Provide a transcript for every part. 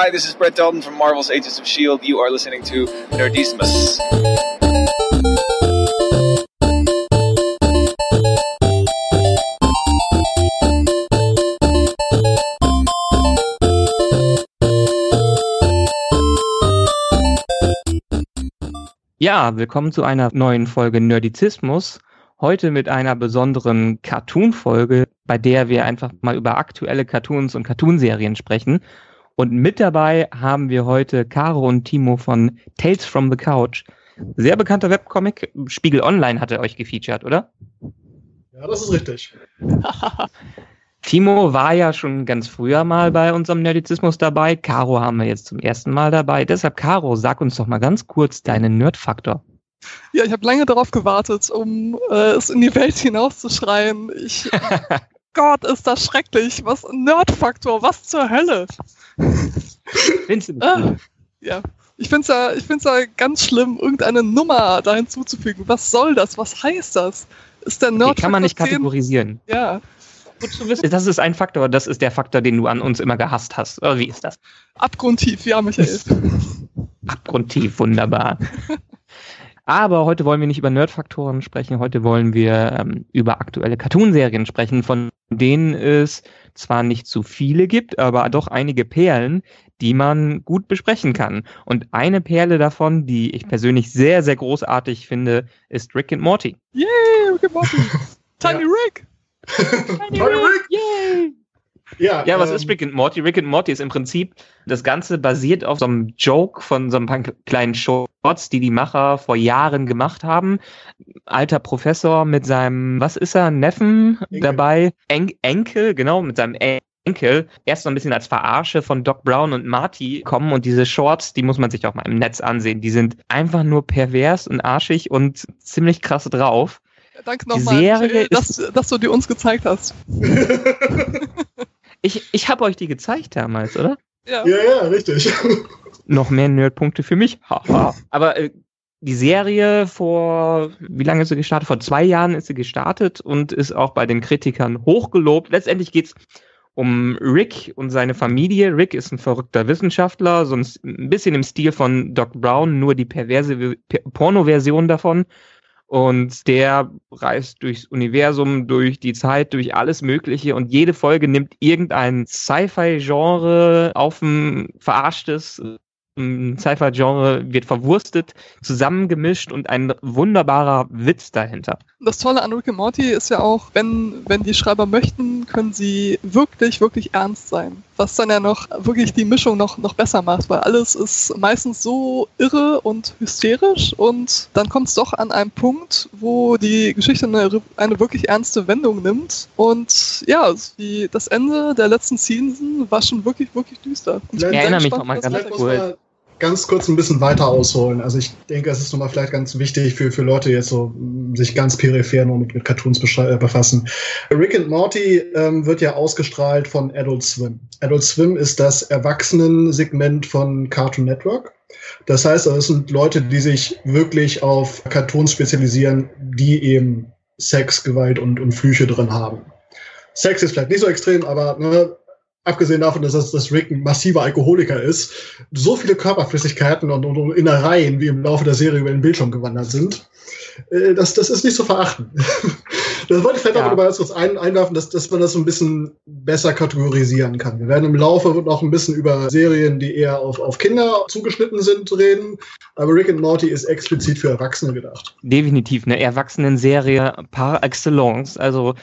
Hi, this is Brett Dalton from Marvel's Agents of S.H.I.E.L.D. You are listening to Nerdismus. Ja, willkommen zu einer neuen Folge Nerdizismus. Heute mit einer besonderen Cartoon-Folge, bei der wir einfach mal über aktuelle Cartoons und Cartoonserien sprechen. Und mit dabei haben wir heute Caro und Timo von Tales from the Couch. Sehr bekannter Webcomic. Spiegel Online hat er euch gefeatured, oder? Ja, das ist richtig. Timo war ja schon ganz früher mal bei unserem Nerdizismus dabei. Caro haben wir jetzt zum ersten Mal dabei. Deshalb, Caro, sag uns doch mal ganz kurz deinen Nerdfaktor. Ja, ich habe lange darauf gewartet, um äh, es in die Welt hinauszuschreien. Ich, Gott, ist das schrecklich. Was Nerdfaktor, was zur Hölle? Findest du ah, ja, ich finde es ja, ich find's ja ganz schlimm, irgendeine Nummer da hinzuzufügen. Was soll das? Was heißt das? Ist der Nerd okay, Kann man nicht 10? kategorisieren. Ja. Das ist ein Faktor, das ist der Faktor, den du an uns immer gehasst hast. Oder wie ist das? Abgrundtief, ja, Michael. Abgrundtief, wunderbar. Aber heute wollen wir nicht über Nerdfaktoren sprechen, heute wollen wir ähm, über aktuelle Cartoonserien sprechen, von denen es zwar nicht zu viele gibt, aber doch einige Perlen, die man gut besprechen kann. Und eine Perle davon, die ich persönlich sehr, sehr großartig finde, ist Rick and Morty. Yay, Rick and Morty! Tiny Rick! Tiny Rick! Yay! Ja, ja, was ähm, ist Rick and Morty? Rick and Morty ist im Prinzip, das Ganze basiert auf so einem Joke von so ein paar kleinen Shorts, die die Macher vor Jahren gemacht haben. Alter Professor mit seinem, was ist er, Neffen Enkel. dabei? En Enkel, genau, mit seinem Enkel. Erst so ein bisschen als Verarsche von Doc Brown und Marty kommen und diese Shorts, die muss man sich auch mal im Netz ansehen. Die sind einfach nur pervers und arschig und ziemlich krass drauf. Danke nochmal, dass, dass du die uns gezeigt hast. Ich, ich habe euch die gezeigt damals, oder? Ja, ja, ja richtig. Noch mehr Nerdpunkte für mich. Haha. Aber äh, die Serie vor, wie lange ist sie gestartet? Vor zwei Jahren ist sie gestartet und ist auch bei den Kritikern hochgelobt. Letztendlich geht's um Rick und seine Familie. Rick ist ein verrückter Wissenschaftler, sonst ein bisschen im Stil von Doc Brown, nur die perverse Porno-Version davon. Und der reist durchs Universum, durch die Zeit, durch alles Mögliche. Und jede Folge nimmt irgendein Sci-Fi-Genre auf ein verarschtes Sci-Fi-Genre wird verwurstet, zusammengemischt und ein wunderbarer Witz dahinter. Das Tolle an Rick and Morty ist ja auch, wenn, wenn die Schreiber möchten, können sie wirklich, wirklich ernst sein. Was dann ja noch wirklich die Mischung noch, noch besser macht, weil alles ist meistens so irre und hysterisch und dann kommt es doch an einem Punkt, wo die Geschichte eine, eine wirklich ernste Wendung nimmt und ja, die, das Ende der letzten Season war schon wirklich, wirklich düster. ich erinnere mich nochmal ganz kurz ganz kurz ein bisschen weiter ausholen. Also ich denke, es ist nochmal vielleicht ganz wichtig für, für Leute jetzt so, sich ganz peripher nur mit, mit Cartoons äh, befassen. Rick and Morty ähm, wird ja ausgestrahlt von Adult Swim. Adult Swim ist das Erwachsenensegment von Cartoon Network. Das heißt, das sind Leute, die sich wirklich auf Cartoons spezialisieren, die eben Sex, Gewalt und, und Flüche drin haben. Sex ist vielleicht nicht so extrem, aber ne, abgesehen davon, dass, das, dass Rick ein massiver Alkoholiker ist, so viele Körperflüssigkeiten und, und, Innereien, wie im Laufe der Serie über den Bildschirm gewandert sind, äh, das, das ist nicht zu verachten. da wollte ich vielleicht ja. auch mal kurz ein, einwerfen, dass, dass man das so ein bisschen besser kategorisieren kann. Wir werden im Laufe noch ein bisschen über Serien, die eher auf, auf Kinder zugeschnitten sind, reden. Aber Rick and Morty ist explizit für Erwachsene gedacht. Definitiv eine Erwachsenenserie par excellence. Also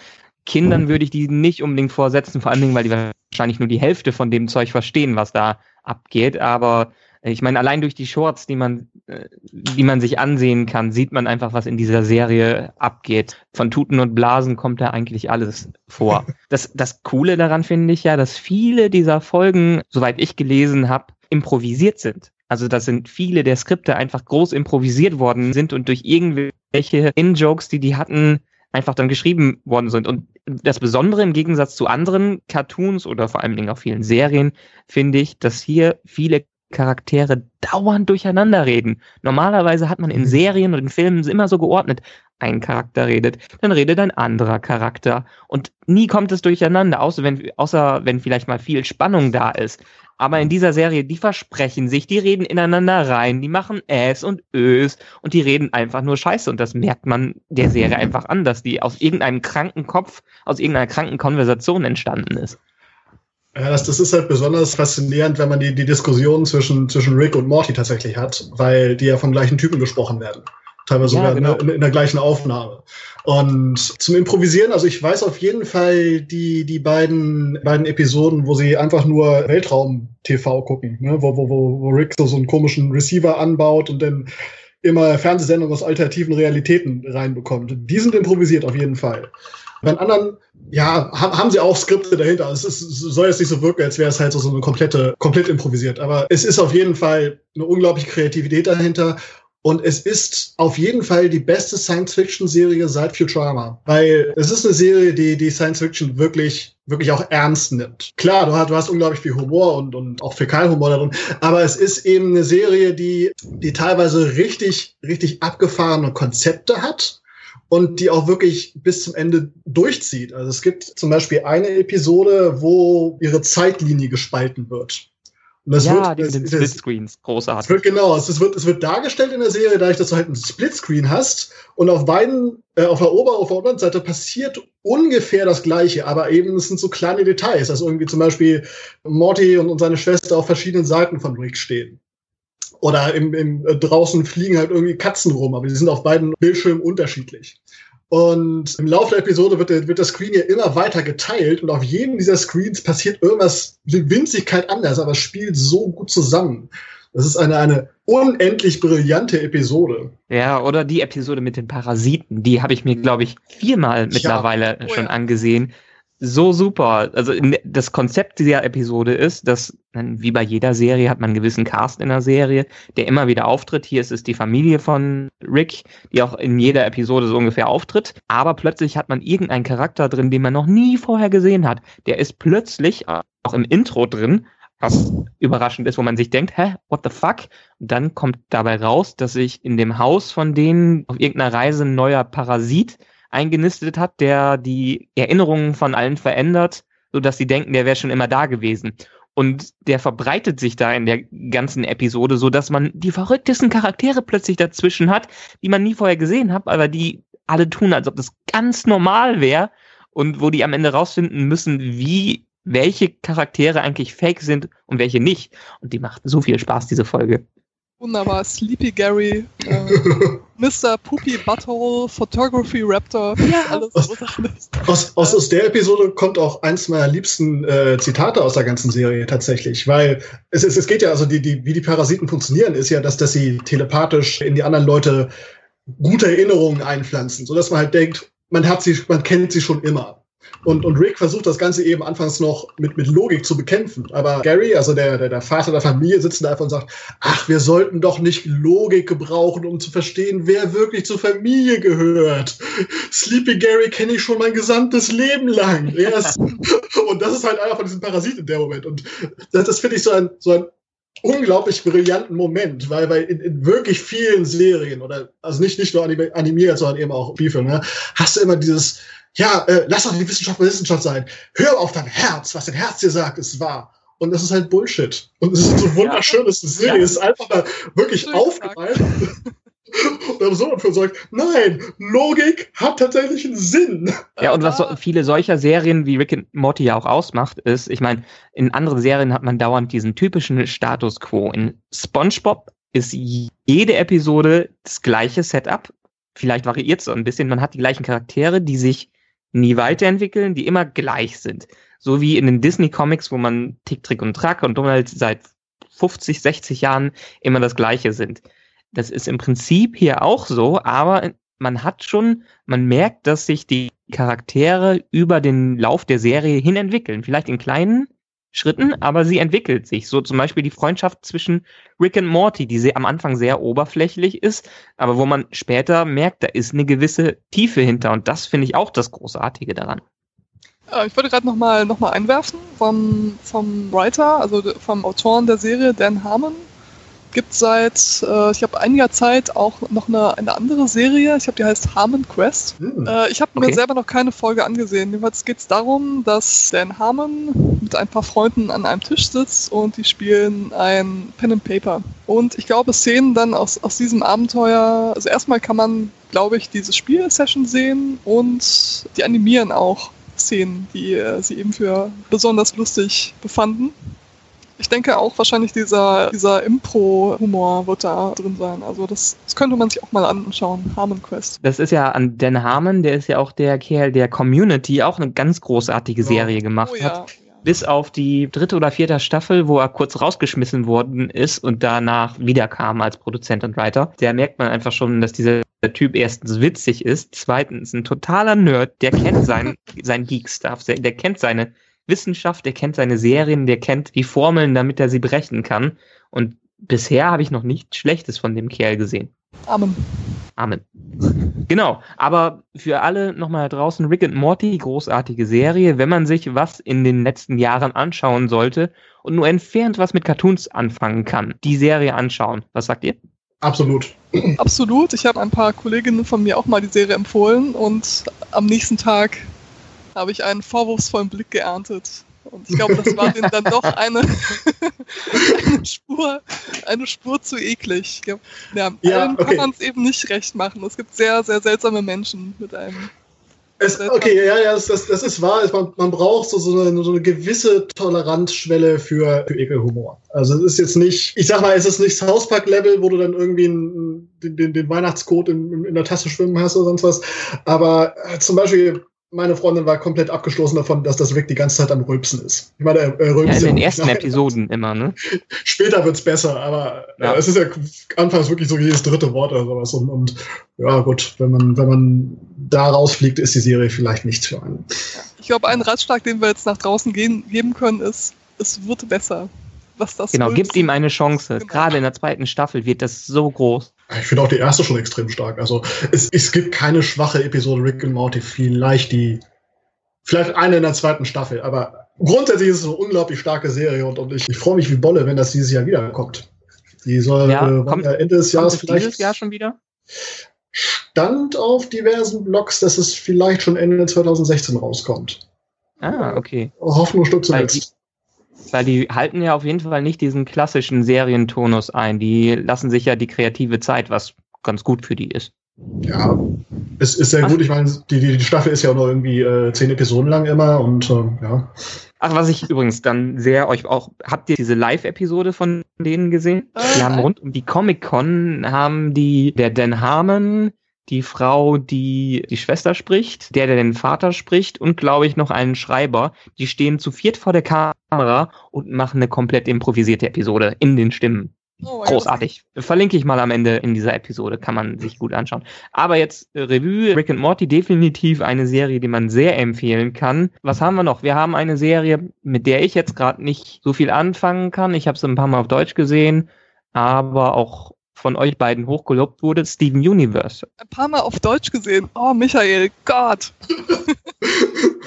Kindern würde ich die nicht unbedingt vorsetzen, vor allen Dingen, weil die wahrscheinlich nur die Hälfte von dem Zeug verstehen, was da abgeht. Aber äh, ich meine, allein durch die Shorts, die man, äh, die man sich ansehen kann, sieht man einfach, was in dieser Serie abgeht. Von Tuten und Blasen kommt da eigentlich alles vor. Das, das Coole daran finde ich ja, dass viele dieser Folgen, soweit ich gelesen habe, improvisiert sind. Also das sind viele der Skripte einfach groß improvisiert worden sind und durch irgendwelche In-Jokes, die die hatten, einfach dann geschrieben worden sind. Und das Besondere im Gegensatz zu anderen Cartoons oder vor allen Dingen auch vielen Serien, finde ich, dass hier viele Charaktere dauernd durcheinander reden. Normalerweise hat man in mhm. Serien und in Filmen immer so geordnet, ein Charakter redet, dann redet ein anderer Charakter und nie kommt es durcheinander, außer wenn, außer wenn vielleicht mal viel Spannung da ist. Aber in dieser Serie, die versprechen sich, die reden ineinander rein, die machen Äs und Ös und die reden einfach nur Scheiße. Und das merkt man der Serie einfach an, dass die aus irgendeinem kranken Kopf, aus irgendeiner kranken Konversation entstanden ist. Ja, das, das ist halt besonders faszinierend, wenn man die, die Diskussion zwischen, zwischen Rick und Morty tatsächlich hat, weil die ja vom gleichen Typen gesprochen werden. Teilweise ja, sogar genau. in, in, der gleichen Aufnahme. Und zum Improvisieren, also ich weiß auf jeden Fall die, die beiden, beiden Episoden, wo sie einfach nur Weltraum-TV gucken, ne? wo, wo, wo, Rick so, so einen komischen Receiver anbaut und dann immer Fernsehsendungen aus alternativen Realitäten reinbekommt. Die sind improvisiert auf jeden Fall. Bei anderen, ja, haben sie auch Skripte dahinter. Es, ist, soll jetzt nicht so wirken, als wäre es halt so, so eine komplette, komplett improvisiert. Aber es ist auf jeden Fall eine unglaubliche Kreativität dahinter. Und es ist auf jeden Fall die beste Science-Fiction-Serie seit Futurama. Weil es ist eine Serie, die die Science-Fiction wirklich, wirklich auch ernst nimmt. Klar, du hast, du hast unglaublich viel Humor und, und auch Fäkalhumor darin. Aber es ist eben eine Serie, die, die teilweise richtig, richtig abgefahrene Konzepte hat und die auch wirklich bis zum Ende durchzieht. Also es gibt zum Beispiel eine Episode, wo ihre Zeitlinie gespalten wird. Und das ja, wird, die Splitscreens, großartig. Es wird, genau, es wird, es wird dargestellt in der Serie, dadurch, dass du halt einen Splitscreen hast und auf beiden, äh, auf der Ober- und auf der Unterseite passiert ungefähr das Gleiche, aber eben es sind so kleine Details, dass irgendwie zum Beispiel Morty und, und seine Schwester auf verschiedenen Seiten von Rick stehen. Oder im, im, äh, draußen fliegen halt irgendwie Katzen rum, aber die sind auf beiden Bildschirmen unterschiedlich. Und im Laufe der Episode wird der, wird der Screen ja immer weiter geteilt und auf jedem dieser Screens passiert irgendwas, die Winzigkeit anders, aber es spielt so gut zusammen. Das ist eine, eine unendlich brillante Episode. Ja, oder die Episode mit den Parasiten, die habe ich mir, glaube ich, viermal mittlerweile ja. schon angesehen so super. Also das Konzept dieser Episode ist, dass wie bei jeder Serie hat man einen gewissen Cast in der Serie, der immer wieder auftritt. Hier ist es die Familie von Rick, die auch in jeder Episode so ungefähr auftritt. Aber plötzlich hat man irgendeinen Charakter drin, den man noch nie vorher gesehen hat. Der ist plötzlich auch im Intro drin, was überraschend ist, wo man sich denkt, hä, what the fuck? Und dann kommt dabei raus, dass sich in dem Haus von denen auf irgendeiner Reise ein neuer Parasit eingenistet hat, der die Erinnerungen von allen verändert, so dass sie denken, der wäre schon immer da gewesen. Und der verbreitet sich da in der ganzen Episode, so dass man die verrücktesten Charaktere plötzlich dazwischen hat, die man nie vorher gesehen hat, aber die alle tun, als ob das ganz normal wäre und wo die am Ende rausfinden müssen, wie welche Charaktere eigentlich fake sind und welche nicht. Und die macht so viel Spaß, diese Folge. Wunderbar. Sleepy Gary, äh, Mr. Poopy Butthole, Photography Raptor, ja. alles aus, aus, aus, aus, der Episode kommt auch eins meiner liebsten äh, Zitate aus der ganzen Serie tatsächlich, weil es, es, es geht ja, also die, die, wie die Parasiten funktionieren, ist ja, dass, dass sie telepathisch in die anderen Leute gute Erinnerungen einpflanzen, sodass man halt denkt, man hat sie, man kennt sie schon immer. Und, und Rick versucht das Ganze eben anfangs noch mit, mit Logik zu bekämpfen. Aber Gary, also der, der, der Vater der Familie, sitzt da einfach und sagt, ach, wir sollten doch nicht Logik gebrauchen, um zu verstehen, wer wirklich zur Familie gehört. Sleepy Gary kenne ich schon mein gesamtes Leben lang. Yes. und das ist halt einer von diesen Parasiten in der Moment. Und das, das finde ich so ein, so ein unglaublich brillanten Moment, weil bei in, in, wirklich vielen Serien oder also nicht nicht nur animiert, sondern eben auch Spielfilme, ne, hast du immer dieses ja, äh, lass doch die Wissenschaft mal Wissenschaft sein. Hör auf dein Herz, was dein Herz dir sagt, ist wahr. Und das ist halt Bullshit. Und es ist so wunderschön, dass die Serie ja. ist einfach mal wirklich aufgefallen. und dann so dafür sagt, nein, Logik hat tatsächlich einen Sinn. Ja, und was so viele solcher Serien wie Rick and Morty ja auch ausmacht, ist, ich meine, in anderen Serien hat man dauernd diesen typischen Status quo. In SpongeBob ist jede Episode das gleiche Setup. Vielleicht variiert es so ein bisschen. Man hat die gleichen Charaktere, die sich nie weiterentwickeln, die immer gleich sind. So wie in den Disney-Comics, wo man Tick, Trick und Track und Donald seit 50, 60 Jahren immer das Gleiche sind. Das ist im Prinzip hier auch so, aber man hat schon, man merkt, dass sich die Charaktere über den Lauf der Serie hin entwickeln. Vielleicht in kleinen, Schritten, aber sie entwickelt sich. So zum Beispiel die Freundschaft zwischen Rick und Morty, die sehr, am Anfang sehr oberflächlich ist, aber wo man später merkt, da ist eine gewisse Tiefe hinter und das finde ich auch das Großartige daran. Äh, ich wollte gerade nochmal noch mal einwerfen vom, vom Writer, also vom Autoren der Serie, Dan Harmon. Gibt seit, äh, ich habe einiger Zeit auch noch eine, eine andere Serie. Ich glaube, die heißt Harmon Quest. Hm. Äh, ich habe Okay. mir selber noch keine Folge angesehen. Jedenfalls geht es darum, dass Dan Harmon mit ein paar Freunden an einem Tisch sitzt und die spielen ein Pen and Paper. Und ich glaube, Szenen dann aus, aus diesem Abenteuer, also erstmal kann man, glaube ich, diese Spielsession sehen und die animieren auch Szenen, die äh, sie eben für besonders lustig befanden. Ich denke auch wahrscheinlich dieser, dieser Impro-Humor wird da drin sein. Also das, das könnte man sich auch mal anschauen. Harmon Quest. Das ist ja an Dan Harmon, der ist ja auch der Kerl, der Community auch eine ganz großartige Ja. Serie gemacht Oh hat. ja. Bis auf die dritte oder vierte Staffel, wo er kurz rausgeschmissen worden ist und danach wiederkam als Produzent und Writer. Da merkt man einfach schon, dass dieser Typ erstens witzig ist, zweitens ein totaler Nerd, der kennt sein, sein Geek-Stuff, der kennt seine Wissenschaft, der kennt seine Serien, der kennt die Formeln, damit er sie berechnen kann. Und bisher habe ich noch nichts Schlechtes von dem Kerl gesehen. Amen. Amen. Genau, aber für alle nochmal da draußen, Rick and Morty, großartige Serie, wenn man sich was in den letzten Jahren anschauen sollte und nur entfernt was mit Cartoons anfangen kann, die Serie anschauen. Was sagt ihr? Absolut. Absolut. Ich habe ein paar Kolleginnen von mir auch mal die Serie empfohlen und am nächsten Tag habe ich einen vorwurfsvollen Blick geerntet. Und ich glaube, das war denen dann doch eine, eine Spur, eine Spur zu eklig. Ja, Ja, okay. kann man es eben nicht recht machen. Es gibt sehr, sehr seltsame Menschen mit einem. Es, okay, ja, ja, das, das, das ist wahr. Man, man braucht so, so, eine, so eine gewisse Toleranzschwelle für, für Ekelhumor. Also es ist jetzt nicht, ich sag mal, es ist nicht South Park-Level, wo du dann irgendwie einen, den, den, den Weihnachtscode in, in der Tasse schwimmen hast oder sonst was. Aber äh, zum Beispiel, meine Freundin war komplett abgestoßen davon, dass das Rick die ganze Zeit am Rülpsen ist. Ich meine, er, er Ja, rülpst in den ja ersten Nein, Episoden immer, ne? Später wird's besser, aber Ja. äh, es ist ja anfangs wirklich so jedes dritte Wort oder sowas. Und, und ja, gut, wenn man, wenn man da rausfliegt, ist die Serie vielleicht nichts für einen. Ich glaube, ein Ratschlag, den wir jetzt nach draußen gehen, geben können, ist, es wird besser. Was das Genau, wird. gibt ihm eine Chance. Genau. Gerade in der zweiten Staffel wird das so groß. Ich finde auch die erste schon extrem stark. Also es, es gibt keine schwache Episode Rick and Morty. Vielleicht die, vielleicht eine in der zweiten Staffel. Aber grundsätzlich ist es eine unglaublich starke Serie und, und ich, ich freue mich wie Bolle, wenn das dieses Jahr wiederkommt. Die soll Ja, äh, kommt- Ende des Jahres es vielleicht. dieses Jahr schon wieder? Stand auf diversen Blogs, dass es vielleicht schon Ende 2016 rauskommt. Ah, okay. Hoffnung stirbt zuletzt. Weil die halten ja auf jeden Fall nicht diesen klassischen Serientonus ein. Die lassen sich ja die kreative Zeit, was ganz gut für die ist. Ja, es ist sehr Ach. gut. Ich meine, die, die, die Staffel ist ja auch noch irgendwie äh, zehn Episoden lang immer und äh, ja. Ach, was ich übrigens dann sehr euch auch, habt ihr diese Live-Episode von denen gesehen? Äh, Die haben nein. rund um die Comic-Con haben die, der Dan Harmon, die Frau, die die Schwester spricht, der, der den Vater spricht und glaube ich noch einen Schreiber, die stehen zu viert vor der Kamera und machen eine komplett improvisierte Episode in den Stimmen. Oh Großartig. Verlinke ich mal am Ende in dieser Episode, kann man sich gut anschauen. Aber jetzt äh, Revue, Rick and Morty, definitiv eine Serie, die man sehr empfehlen kann. Was haben wir noch? Wir haben eine Serie, mit der ich jetzt gerade nicht so viel anfangen kann. Ich habe sie ein paar Mal auf Deutsch gesehen, aber auch von euch beiden hochgelobt wurde, Steven Universe. Ein paar Mal auf Deutsch gesehen. Oh, Michael, Gott.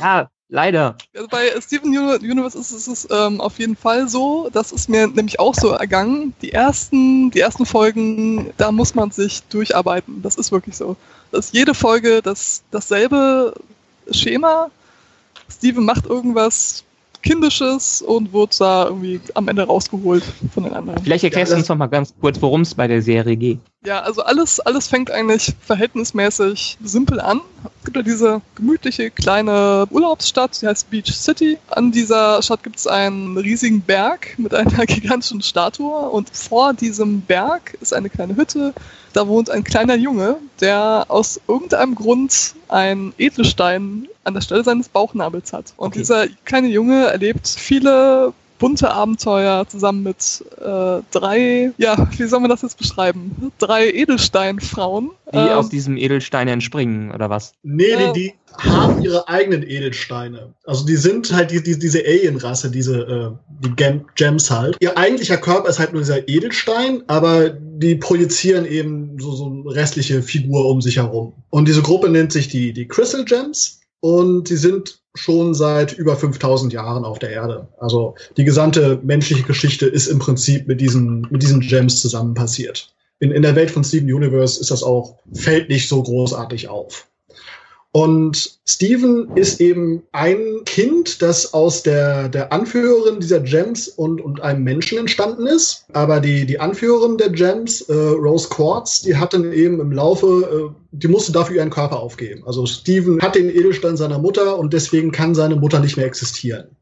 Ja, leider. Also bei Steven Uni- Universe ist es ist, ähm, auf jeden Fall so. Das ist mir nämlich auch so ergangen. Die ersten, die ersten Folgen, da muss man sich durcharbeiten. Das ist wirklich so. Das ist jede Folge das, dasselbe Schema. Steven macht irgendwas Kindisches und wird da irgendwie am Ende rausgeholt von den anderen. Vielleicht erklärst Ja, du das- uns noch mal ganz kurz, worum es bei der Serie geht. Ja, also alles, alles fängt eigentlich verhältnismäßig simpel an. Es gibt ja diese gemütliche kleine Urlaubsstadt, die heißt Beach City. An dieser Stadt gibt es einen riesigen Berg mit einer gigantischen Statue und vor diesem Berg ist eine kleine Hütte. Da wohnt ein kleiner Junge, der aus irgendeinem Grund einen Edelstein an der Stelle seines Bauchnabels hat. Und Okay. dieser kleine Junge erlebt viele bunte Abenteuer zusammen mit äh, drei, ja, wie soll man das jetzt beschreiben? Drei Edelsteinfrauen. Die Ähm, aus diesem Edelstein entspringen, oder was? Nee, Äh. die, die haben ihre eigenen Edelsteine. Also die sind halt die, die, diese Alien-Rasse, diese äh, die Gem Gems halt. Ihr eigentlicher Körper ist halt nur dieser Edelstein, aber die projizieren eben so, so eine restliche Figur um sich herum. Und diese Gruppe nennt sich die, die Crystal Gems und die sind schon seit über 5000 Jahren auf der Erde. Also die gesamte menschliche Geschichte ist im Prinzip mit diesen, mit diesen Gems zusammen passiert. In, in der Welt von Steven Universe ist das auch, fällt nicht so großartig auf. Und Steven ist eben ein Kind, das aus der, der Anführerin dieser Gems und, und einem Menschen entstanden ist. Aber die, die Anführerin der Gems, äh, Rose Quartz, die hat dann eben im Laufe, äh, die musste dafür ihren Körper aufgeben. Also Steven hat den Edelstein seiner Mutter und deswegen kann seine Mutter nicht mehr existieren.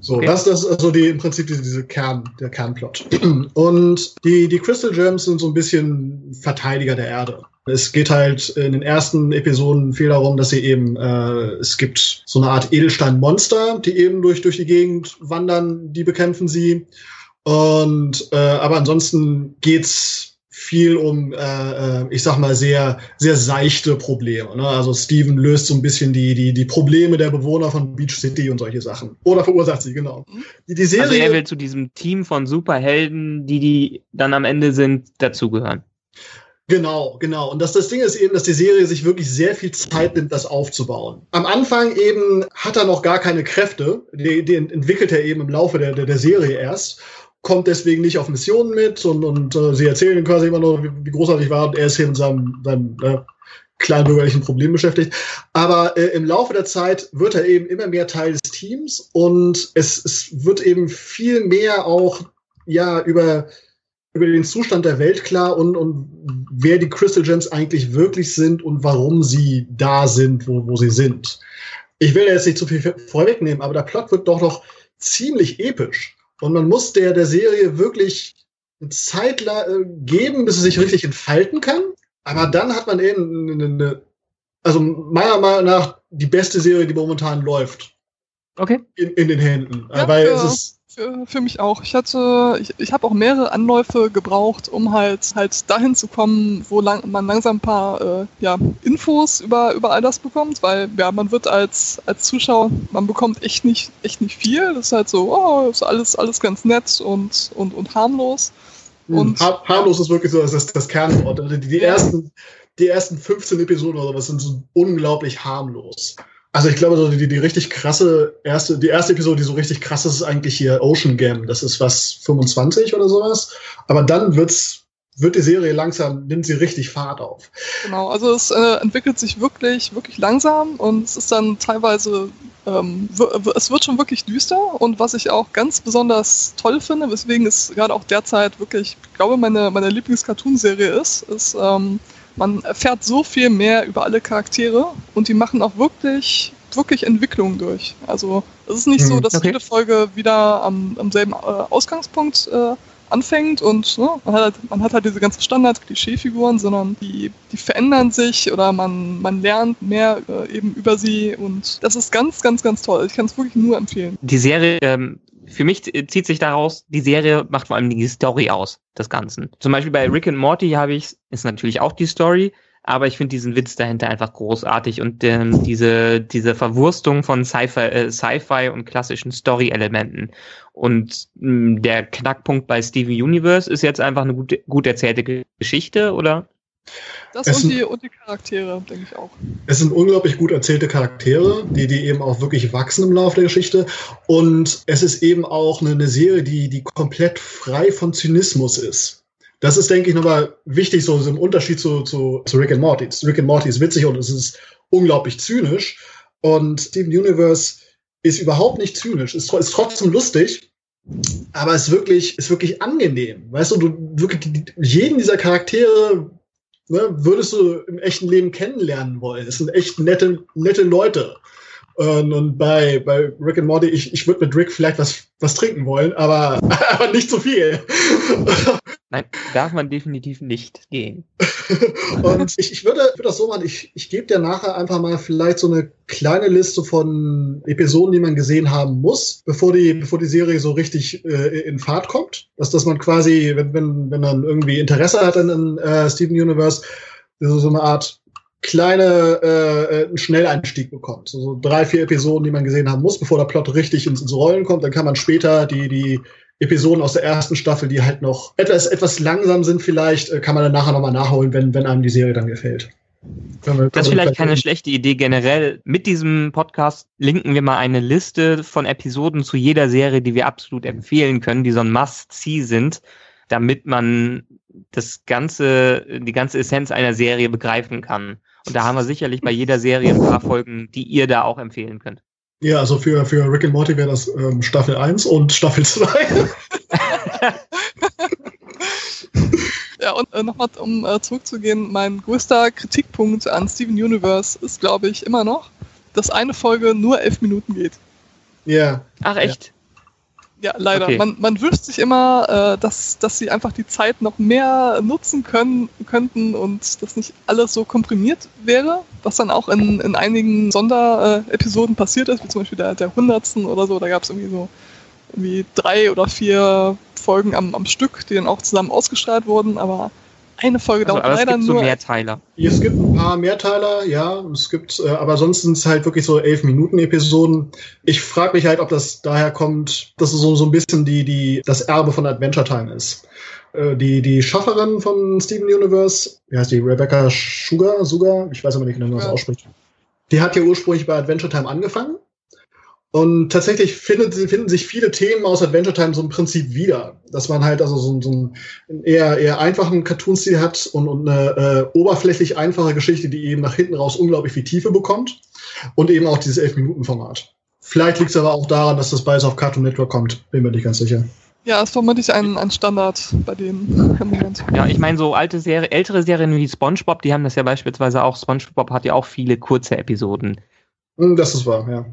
So, okay. das, das ist also die, im Prinzip diese, diese Kern, der Kernplot. Und die, die Crystal Gems sind so ein bisschen Verteidiger der Erde. Es geht halt in den ersten Episoden viel darum, dass sie eben, äh, es gibt so eine Art Edelstein-Monster, die eben durch, durch die Gegend wandern, die bekämpfen sie. Und äh, aber ansonsten geht's viel um, äh, äh, ich sag mal, sehr, sehr seichte Probleme. Ne? Also Steven löst so ein bisschen die, die, die Probleme der Bewohner von Beach City und solche Sachen. Oder verursacht sie, genau. Mhm. Die, die Serie, also er will zu diesem Team von Superhelden, die die dann am Ende sind, dazugehören. Genau, genau. Und das, das Ding ist eben, dass die Serie sich wirklich sehr viel Zeit nimmt, das aufzubauen. Am Anfang eben hat er noch gar keine Kräfte. Die, die entwickelt er eben im Laufe der, der, der Serie erst. Kommt deswegen nicht auf Missionen mit und, und äh, sie erzählen quasi immer nur, wie, wie großartig war und er ist hier mit seinem, seinem äh, kleinbürgerlichen Problem beschäftigt. Aber äh, im Laufe der Zeit wird er eben immer mehr Teil des Teams und es, es wird eben viel mehr auch ja über über den Zustand der Welt klar und, und wer die Crystal Gems eigentlich wirklich sind und warum sie da sind, wo, wo sie sind. Ich will jetzt nicht zu viel vorwegnehmen, aber der Plot wird doch noch ziemlich episch. Und man muss der, der Serie wirklich eine Zeit äh, geben, bis sie sich richtig entfalten kann. Aber dann hat man eben eine, eine, also meiner Meinung nach die beste Serie, die momentan läuft. Okay. In, in den Händen. Ja, Weil ja. es ist für, für mich auch. Ich hatte, ich, ich habe auch mehrere Anläufe gebraucht, um halt halt dahin zu kommen, wo lang, man langsam ein paar äh, ja, Infos über, über all das bekommt, weil ja, man wird als, als Zuschauer, man bekommt echt nicht, echt nicht viel. Das ist halt so, oh, ist alles, alles ganz nett und, und, und harmlos. Hm, und, Har harmlos ist wirklich so das, das, das Kernwort. Also die, die, ersten, die ersten 15 Episoden oder was sind so unglaublich harmlos. Also ich glaube, so die, die richtig krasse erste, die erste Episode, die so richtig krass ist, ist eigentlich hier Ocean Gam. Das ist was 25 oder sowas. Aber dann wird's wird die Serie langsam, nimmt sie richtig Fahrt auf. Genau, also es äh, entwickelt sich wirklich, wirklich langsam und es ist dann teilweise, ähm, es wird schon wirklich düster und was ich auch ganz besonders toll finde, weswegen es gerade auch derzeit wirklich, ich glaube, meine, meine Lieblings-Cartoon-Serie ist, ist, ähm, man erfährt so viel mehr über alle Charaktere und die machen auch wirklich, wirklich Entwicklungen durch. Also es ist nicht so, mhm. dass okay. jede Folge wieder am, am selben äh, Ausgangspunkt äh, anfängt und ne, man, hat halt, man hat halt diese ganzen Standard-Klischee-Figuren, sondern die, die verändern sich oder man, man lernt mehr äh, eben über sie und das ist ganz, ganz, ganz toll. Ich kann es wirklich nur empfehlen. Die Serie ähm, für mich zieht sich daraus, die Serie macht vor allem die Story aus, des Ganzen. Zum Beispiel bei Rick and Morty habe ich, ist natürlich auch die Story, aber ich finde diesen Witz dahinter einfach großartig und ähm, diese, diese Verwurstung von Sci-Fi äh, Sci und klassischen Story-Elementen. Und mh, mm, der Knackpunkt bei Steven Universe ist jetzt einfach eine gut, gut erzählte Geschichte, oder? Das und die, und die Charaktere, denke ich auch. Es sind unglaublich gut erzählte Charaktere, die, die eben auch wirklich wachsen im Laufe der Geschichte. Und es ist eben auch eine, eine Serie, die, die komplett frei von Zynismus ist. Das ist, denke ich, nochmal wichtig, so, so im Unterschied zu, zu, zu Rick and Morty. Rick and Morty ist witzig und es ist unglaublich zynisch. Und Steven Universe ist überhaupt nicht zynisch, ist, ist trotzdem lustig, aber ist wirklich, ist wirklich angenehm. Weißt du, du wirklich jeden dieser Charaktere ne, würdest du im echten Leben kennenlernen wollen. Es sind echt nette, nette Leute. Und, und bei, bei Rick and Morty, ich, ich würde mit Rick vielleicht was, was trinken wollen, aber, aber nicht zu viel. Nein, darf man definitiv nicht gehen. und ich, ich würde, würde das so machen, ich, ich gebe dir nachher einfach mal vielleicht so eine kleine Liste von Episoden, die man gesehen haben muss, bevor die, bevor die Serie so richtig äh, in Fahrt kommt. Dass, dass man quasi, wenn, wenn, wenn man irgendwie Interesse hat an, an äh, Steven Universe, so, so eine Art kleine äh, äh, einen Schnelleinstieg bekommt. So, drei, vier Episoden, die man gesehen haben muss, bevor der Plot richtig ins, ins Rollen kommt. Dann kann man später die, die Episoden aus der ersten Staffel, die halt noch etwas, etwas langsam sind vielleicht, äh, kann man dann nachher nochmal nachholen, wenn, wenn einem die Serie dann gefällt. Das ist vielleicht keine schlechte Idee generell. Mit diesem Podcast linken wir mal eine Liste von Episoden zu jeder Serie, die wir absolut empfehlen können, die so ein Must-See sind, damit man das ganze, die ganze Essenz einer Serie begreifen kann. Und da haben wir sicherlich bei jeder Serie ein paar Folgen, die ihr da auch empfehlen könnt. Ja, also für, für Rick and Morty wäre das ähm, Staffel 1 und Staffel 2. ja, und äh, nochmal, um äh, zurückzugehen, mein größter Kritikpunkt an Steven Universe ist, glaube ich, immer noch, dass eine Folge nur elf Minuten geht. Ja. Yeah. Ach, echt? Ja, leider. Okay. Man, man wünscht sich immer, äh, dass, dass sie einfach die Zeit noch mehr nutzen können, könnten und das nicht alles so komprimiert wäre, was dann auch in, in einigen Sonderepisoden passiert ist, wie zum Beispiel der, der Hundertsten oder so. Da gab es irgendwie so irgendwie drei oder vier Folgen am, am Stück, die dann auch zusammen ausgestrahlt wurden, aber eine Folge also, dauert aber leider es gibt nur. So Mehrteiler. Es gibt ein paar Mehrteiler, ja. Es gibt, äh, aber sonst sind es halt wirklich so elf Minuten Episoden. Ich frage mich halt, ob das daher kommt, dass es so, so ein bisschen die, die, das Erbe von Adventure Time ist. Äh, die, die Schafferin von Steven Universe, wie heißt die? Rebecca Sugar, Sugar? Ich weiß aber nicht genau, wie man das ausspricht. Die hat ja ursprünglich bei Adventure Time angefangen und tatsächlich finden, finden sich viele Themen aus Adventure Time so im Prinzip wieder. Dass man halt also so, so einen eher, eher einfachen Cartoon-Stil hat und, und eine äh, oberflächlich einfache Geschichte, die eben nach hinten raus unglaublich viel Tiefe bekommt. Und eben auch dieses 11-Minuten-Format. Vielleicht liegt es aber auch daran, dass das beides auf Cartoon Network kommt. Bin mir nicht ganz sicher. Ja, ist vermutlich ein, ein Standard bei denen im Moment. Ja, ich meine, so alte Serie, ältere Serien wie SpongeBob, die haben das ja beispielsweise auch. SpongeBob hat ja auch viele kurze Episoden. Hm, das ist wahr, ja.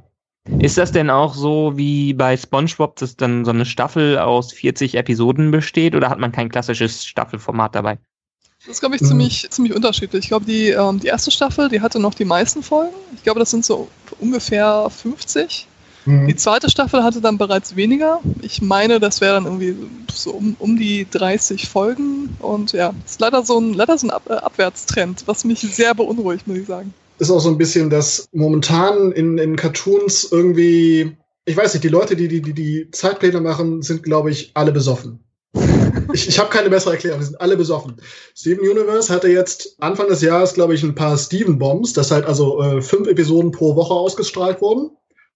Ist das denn auch so wie bei SpongeBob, dass dann so eine Staffel aus 40 Episoden besteht oder hat man kein klassisches Staffelformat dabei? Das ist, glaube ich, mhm. ziemlich, ziemlich unterschiedlich. Ich glaube, die, ähm, die erste Staffel, die hatte noch die meisten Folgen. Ich glaube, das sind so ungefähr 50. Mhm. Die zweite Staffel hatte dann bereits weniger. Ich meine, das wäre dann irgendwie so um, um die 30 Folgen. Und ja, das ist leider so ein, leider so ein Ab äh, Abwärtstrend, was mich sehr beunruhigt, muss ich sagen ist auch so ein bisschen, dass momentan in, in Cartoons irgendwie, ich weiß nicht, die Leute, die die, die, die Zeitpläne machen, sind, glaube ich, alle besoffen. ich ich habe keine bessere Erklärung, die sind alle besoffen. Steven Universe hatte jetzt Anfang des Jahres, glaube ich, ein paar Steven Bombs, das halt also äh, fünf Episoden pro Woche ausgestrahlt wurden.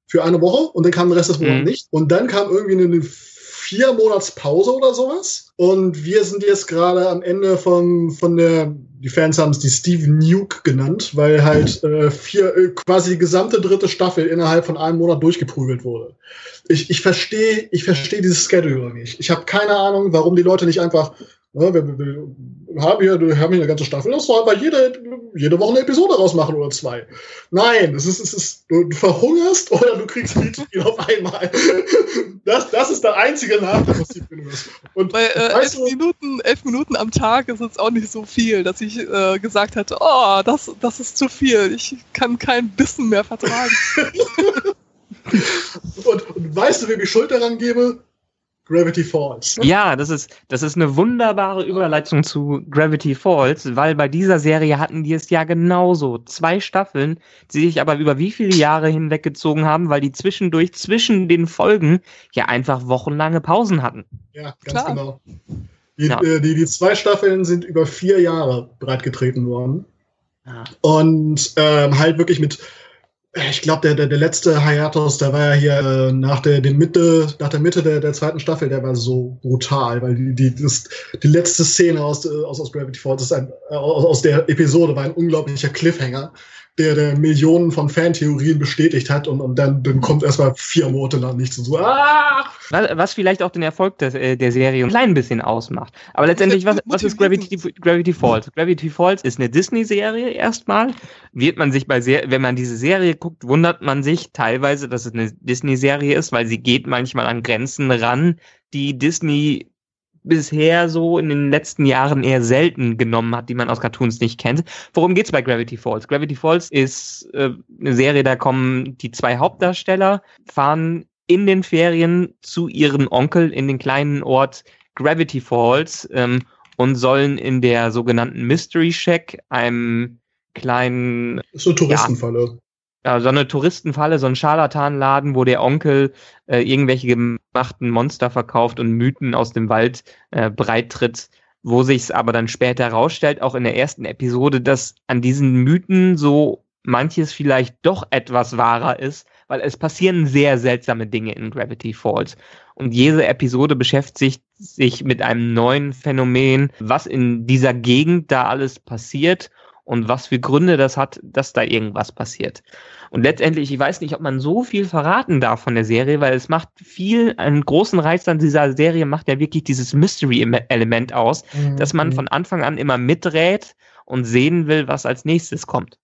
Für eine Woche und dann kam der Rest des Monats mhm. nicht. Und dann kam irgendwie eine vier Monats Pause oder sowas. Und wir sind jetzt gerade am Ende von, von der die Fans haben es die Steve Nuke genannt, weil halt äh, vier, äh, quasi die gesamte dritte Staffel innerhalb von einem Monat durchgeprügelt wurde. Ich, ich verstehe ich versteh dieses Schedule nicht. Ich habe keine Ahnung, warum die Leute nicht einfach ja, wir, wir, haben hier, wir haben hier eine ganze Staffel, das soll aber jede, jede Woche eine Episode rausmachen oder zwei. Nein, es ist, es ist, du, verhungerst oder du kriegst viel zu viel auf einmal. Das, das ist der einzige Nachteil, was die Film ist. Und Bei äh, elf, Minuten, elf Minuten am Tag ist jetzt auch nicht so viel, dass ich äh, gesagt hätte, oh, das, das ist zu viel. Ich kann kein Bissen mehr vertragen. und, und weißt du, wem ich Schuld daran gebe? Gravity Falls. Ja, das ist, das ist eine wunderbare Überleitung zu Gravity Falls, weil bei dieser Serie hatten die es ja genauso. Zwei Staffeln, die sich aber über wie viele Jahre hinweggezogen haben, weil die zwischendurch zwischen den Folgen ja einfach wochenlange Pausen hatten. Ja, ganz Klar. genau. Die, ja. äh, die, die zwei Staffeln sind über vier Jahre breitgetreten worden. Ja. Und ähm, halt wirklich mit ich glaube, der, der, der letzte Hayatos, der war ja hier äh, nach der, der Mitte, nach der Mitte der, der zweiten Staffel, der war so brutal, weil die, die, das, die letzte Szene aus, aus, aus Gravity Falls ist ein, äh, aus, aus der Episode war ein unglaublicher Cliffhanger der, der Millionen von Fantheorien bestätigt hat und, und dann, dann kommt erstmal vier Monate lang nichts und so. Ah! Was, was vielleicht auch den Erfolg des, äh, der Serie ein klein bisschen ausmacht. Aber letztendlich, was, was ist Gravity, Gravity Falls? Gravity Falls ist eine Disney-Serie erstmal. Wird man sich bei, Ser wenn man diese Serie guckt, wundert man sich teilweise, dass es eine Disney-Serie ist, weil sie geht manchmal an Grenzen ran, die Disney bisher so in den letzten Jahren eher selten genommen hat, die man aus Cartoons nicht kennt. Worum geht's bei Gravity Falls? Gravity Falls ist äh, eine Serie, da kommen die zwei Hauptdarsteller, fahren in den Ferien zu ihrem Onkel in den kleinen Ort Gravity Falls ähm, und sollen in der sogenannten Mystery Shack, einem kleinen. So Touristenfalle ja, so eine Touristenfalle, so ein Scharlatanladen, wo der Onkel äh, irgendwelche gemachten Monster verkauft und Mythen aus dem Wald äh, breit tritt. wo sich es aber dann später herausstellt, auch in der ersten Episode, dass an diesen Mythen so manches vielleicht doch etwas wahrer ist, weil es passieren sehr seltsame Dinge in Gravity Falls. Und jede Episode beschäftigt sich mit einem neuen Phänomen, was in dieser Gegend da alles passiert und was für Gründe das hat, dass da irgendwas passiert. Und letztendlich, ich weiß nicht, ob man so viel verraten darf von der Serie, weil es macht viel, einen großen Reiz an dieser Serie macht ja wirklich dieses Mystery-Element aus, mhm. dass man von Anfang an immer miträt und sehen will, was als nächstes kommt.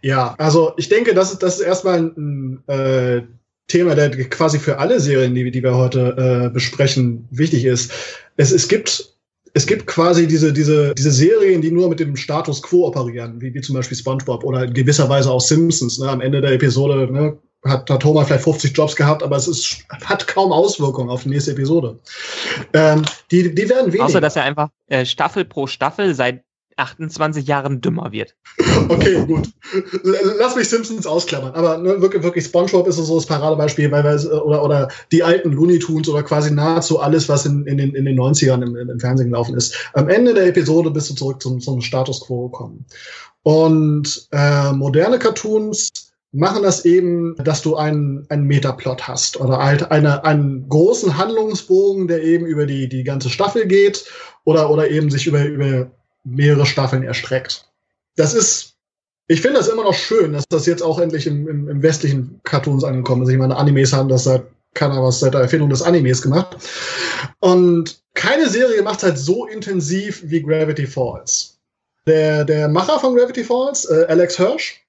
Ja, also ich denke, das ist, das ist erstmal ein äh, Thema, der quasi für alle Serien, die, die wir heute äh, besprechen, wichtig ist. Es, es gibt es gibt quasi diese, diese, diese Serien, die nur mit dem Status quo operieren, wie, wie zum Beispiel SpongeBob oder in gewisser Weise auch Simpsons. Ne? Am Ende der Episode ne, hat, hat Homer vielleicht 50 Jobs gehabt, aber es ist, hat kaum Auswirkungen auf die nächste Episode. Ähm, die, die werden weniger. Außer, dass er einfach äh, Staffel pro Staffel seit 28 Jahren dümmer wird. Okay, gut. Lass mich Simpsons ausklammern. Aber ne, wirklich, wirklich SpongeBob ist so das Paradebeispiel, weil wir, oder, oder die alten Looney Tunes oder quasi nahezu alles, was in, in, den, in den 90ern im, im Fernsehen gelaufen ist. Am Ende der Episode bist du zurück zum, zum Status quo gekommen. Und äh, moderne Cartoons machen das eben, dass du einen, einen Metaplot hast oder halt eine, einen großen Handlungsbogen, der eben über die, die ganze Staffel geht oder, oder eben sich über, über mehrere Staffeln erstreckt. Das ist, ich finde das immer noch schön, dass das jetzt auch endlich im, im, im westlichen Cartoons angekommen ist. Ich meine, Animes haben das seit, keiner was, seit der Erfindung des Animes gemacht. Und keine Serie macht halt so intensiv wie Gravity Falls. Der, der Macher von Gravity Falls, äh, Alex Hirsch,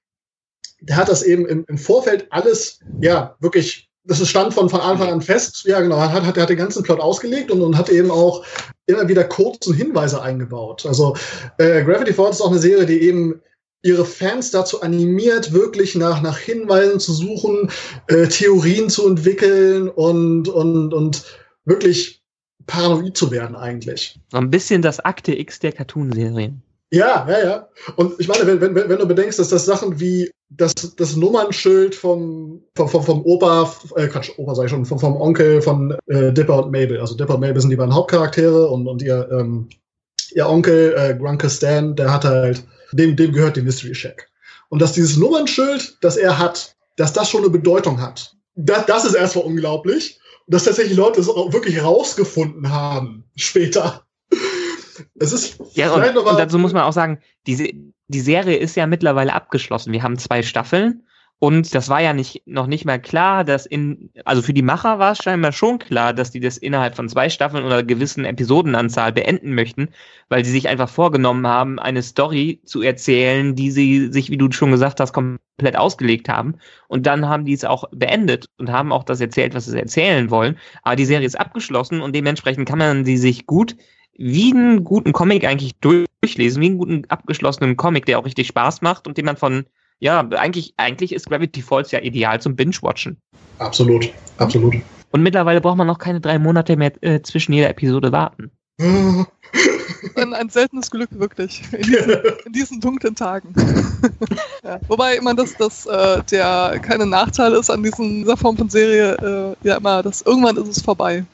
der hat das eben im, im Vorfeld alles, ja, wirklich das stand von, von Anfang an fest. Ja, genau. Hat, hat, er hat den ganzen Plot ausgelegt und, und hat eben auch immer wieder und Hinweise eingebaut. Also äh, Gravity Falls ist auch eine Serie, die eben ihre Fans dazu animiert, wirklich nach, nach Hinweisen zu suchen, äh, Theorien zu entwickeln und, und, und wirklich paranoid zu werden eigentlich. So ein bisschen das Akte X der Cartoonserien. Ja, ja, ja. Und ich meine, wenn, wenn, wenn du bedenkst, dass das Sachen wie das, das Nummernschild vom, vom, vom, vom Opa, äh, Quatsch, Opa sag ich schon, vom, vom Onkel von äh, Dipper und Mabel. Also Dipper und Mabel sind die beiden Hauptcharaktere und, und ihr, ähm, ihr Onkel, äh, Grunke Stan, der hat halt, dem, dem gehört die Mystery Shack. Und dass dieses Nummernschild, das er hat, dass das schon eine Bedeutung hat. Das, das ist erstmal unglaublich. Dass tatsächlich Leute es auch wirklich rausgefunden haben später. Es ist ja, und, und dazu muss man auch sagen, diese, die Serie ist ja mittlerweile abgeschlossen. Wir haben zwei Staffeln und das war ja nicht, noch nicht mal klar, dass in, also für die Macher war es scheinbar schon klar, dass die das innerhalb von zwei Staffeln oder gewissen Episodenanzahl beenden möchten, weil sie sich einfach vorgenommen haben, eine Story zu erzählen, die sie sich, wie du schon gesagt hast, komplett ausgelegt haben. Und dann haben die es auch beendet und haben auch das erzählt, was sie erzählen wollen. Aber die Serie ist abgeschlossen und dementsprechend kann man sie sich gut wie einen guten Comic eigentlich durchlesen, wie einen guten abgeschlossenen Comic, der auch richtig Spaß macht und den man von, ja, eigentlich, eigentlich ist Gravity Falls ja ideal zum Binge-Watchen. Absolut, absolut. Und mittlerweile braucht man noch keine drei Monate mehr äh, zwischen jeder Episode warten. Ein, ein, seltenes Glück, wirklich. In diesen, in diesen dunklen Tagen. ja. Wobei man das, das äh, der keine Nachteil ist an diesen, dieser Form von Serie, äh, ja immer, dass irgendwann ist es vorbei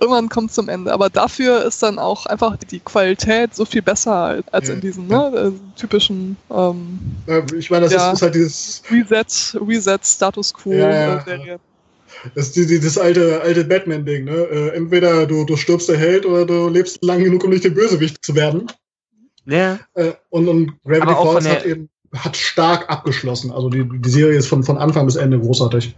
irgendwann kommt es zum Ende. Aber dafür ist dann auch einfach die Qualität so viel besser als ja. in diesen ne, äh, typischen. Ähm, ich meine, das ja, ist, ist, halt dieses Reset, Reset Status Quo ja, Serie. Das ist dieses alte, alte Batman-Ding, ne? Äh, entweder du, du stirbst der Held oder du lebst lang genug, um nicht der Bösewicht zu werden. Ja. Äh, und, und Gravity Falls hat eben hat stark abgeschlossen. Also die, die Serie ist von, von Anfang bis Ende großartig.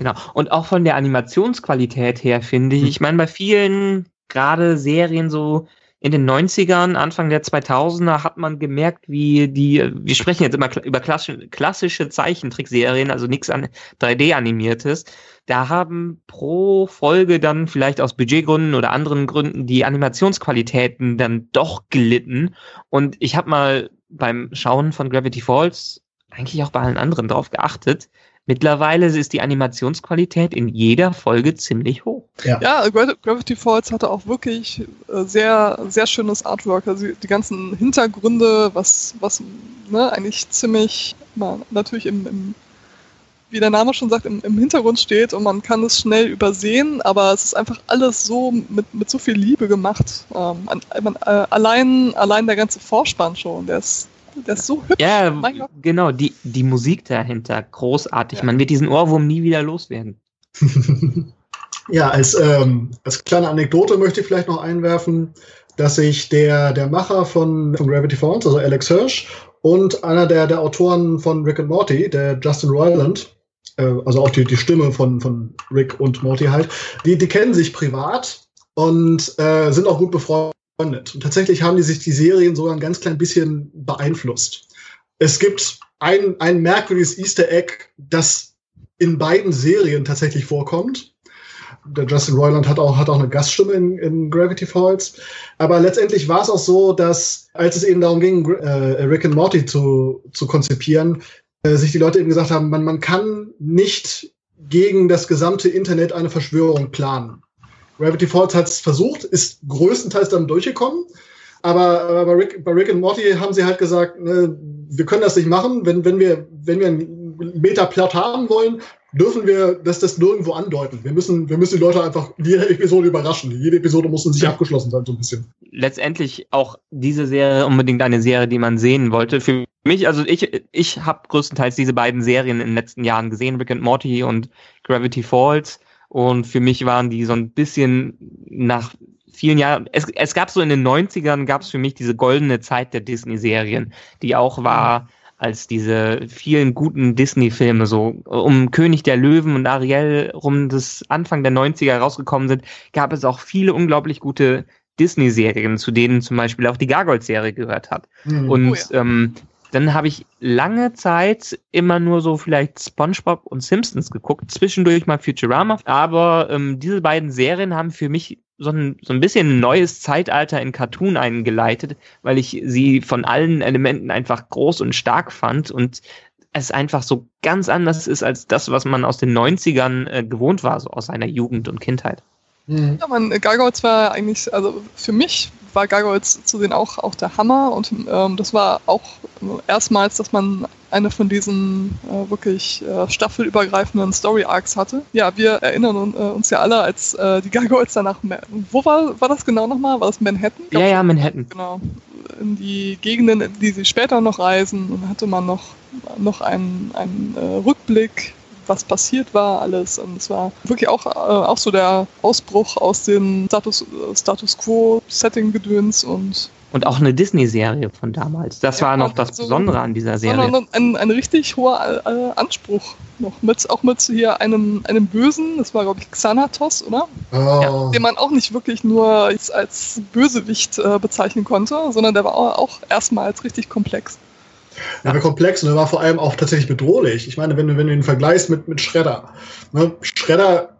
Genau. Und auch von der Animationsqualität her finde ich, hm. ich meine, bei vielen gerade Serien so in den 90ern, Anfang der 2000er hat man gemerkt, wie die, wir sprechen jetzt immer über klassische, klassische Zeichentrickserien, also nichts an 3D-animiertes. Da haben pro Folge dann vielleicht aus Budgetgründen oder anderen Gründen die Animationsqualitäten dann doch gelitten. Und ich habe mal beim Schauen von Gravity Falls eigentlich auch bei allen anderen drauf geachtet, Mittlerweile ist die Animationsqualität in jeder Folge ziemlich hoch. Ja, ja Gravity Falls hatte auch wirklich äh, sehr, sehr schönes Artwork. Also die ganzen Hintergründe, was, was ne, eigentlich ziemlich, na, natürlich im, im wie der Name schon sagt, im, im, Hintergrund steht und man kann es schnell übersehen, aber es ist einfach alles so mit, mit so viel Liebe gemacht. Ähm, man, äh, allein, allein der ganze Vorspann schon, der ist, der ist so hübsch. Ja, genau, die, die Musik dahinter, großartig. Ja. Man wird diesen Ohrwurm nie wieder loswerden. ja, als, ähm, als kleine Anekdote möchte ich vielleicht noch einwerfen, dass sich der, der Macher von, von Gravity Falls, also Alex Hirsch, und einer der, der Autoren von Rick and Morty, der Justin Roiland, äh, also auch die, die Stimme von, von Rick und Morty halt, die, die kennen sich privat und äh, sind auch gut befreundet. Und tatsächlich haben die sich die Serien sogar ein ganz klein bisschen beeinflusst. Es gibt ein, ein merkwürdiges Easter Egg, das in beiden Serien tatsächlich vorkommt. Der Justin Roiland hat auch, hat auch eine Gaststimme in, in Gravity Falls. Aber letztendlich war es auch so, dass, als es eben darum ging, äh, Rick and Morty zu, zu konzipieren, äh, sich die Leute eben gesagt haben, man, man kann nicht gegen das gesamte Internet eine Verschwörung planen. Gravity Falls hat es versucht, ist größtenteils dann durchgekommen. Aber, aber bei, Rick, bei Rick and Morty haben sie halt gesagt, ne, wir können das nicht machen. Wenn, wenn, wir, wenn wir einen Metaplot haben wollen, dürfen wir das, das nirgendwo andeuten. Wir müssen, wir müssen die Leute einfach jede Episode überraschen. Jede Episode muss in sich abgeschlossen sein, so ein bisschen. Letztendlich auch diese Serie unbedingt eine Serie, die man sehen wollte. Für mich, also ich, ich habe größtenteils diese beiden Serien in den letzten Jahren gesehen, Rick and Morty und Gravity Falls. Und für mich waren die so ein bisschen nach vielen Jahren, es, es gab so in den 90ern, gab es für mich diese goldene Zeit der Disney-Serien, die auch war, als diese vielen guten Disney-Filme, so um König der Löwen und Ariel rum das Anfang der 90er rausgekommen sind, gab es auch viele unglaublich gute Disney-Serien, zu denen zum Beispiel auch die Gargoyle-Serie gehört hat. Mhm. Und oh ja. ähm, dann habe ich lange Zeit immer nur so vielleicht SpongeBob und Simpsons geguckt, zwischendurch mal Futurama. Aber ähm, diese beiden Serien haben für mich so ein, so ein bisschen ein neues Zeitalter in Cartoon eingeleitet, weil ich sie von allen Elementen einfach groß und stark fand und es einfach so ganz anders ist als das, was man aus den 90ern äh, gewohnt war, so aus seiner Jugend und Kindheit. Mhm. Ja, man, Gargoyles war eigentlich, also für mich war Gargoyles zu sehen auch, auch der Hammer und ähm, das war auch erstmals, dass man eine von diesen äh, wirklich äh, staffelübergreifenden Story Arcs hatte. Ja, wir erinnern un, äh, uns ja alle, als äh, die Gargoyles danach, wo war, war das genau nochmal? War das Manhattan? Ja, ja, Manhattan. Genau. In die Gegenden, in die sie später noch reisen und hatte man noch, noch einen, einen äh, Rückblick was passiert war, alles. Und es war wirklich auch, äh, auch so der Ausbruch aus dem Status, Status Quo-Setting-Gedöns und und auch eine Disney-Serie von damals. Das ja, war noch das so Besondere an dieser Serie. Ein, ein richtig hoher äh, Anspruch noch. Mit, auch mit hier einem, einem Bösen, das war, glaube ich, Xanatos, oder? Oh. Ja, den man auch nicht wirklich nur als, als Bösewicht äh, bezeichnen konnte, sondern der war auch, auch erstmals richtig komplex. Ja, ja. komplex und er war vor allem auch tatsächlich bedrohlich. Ich meine, wenn du, wenn du ihn vergleichst mit, mit Schredder. Ne? Schredder,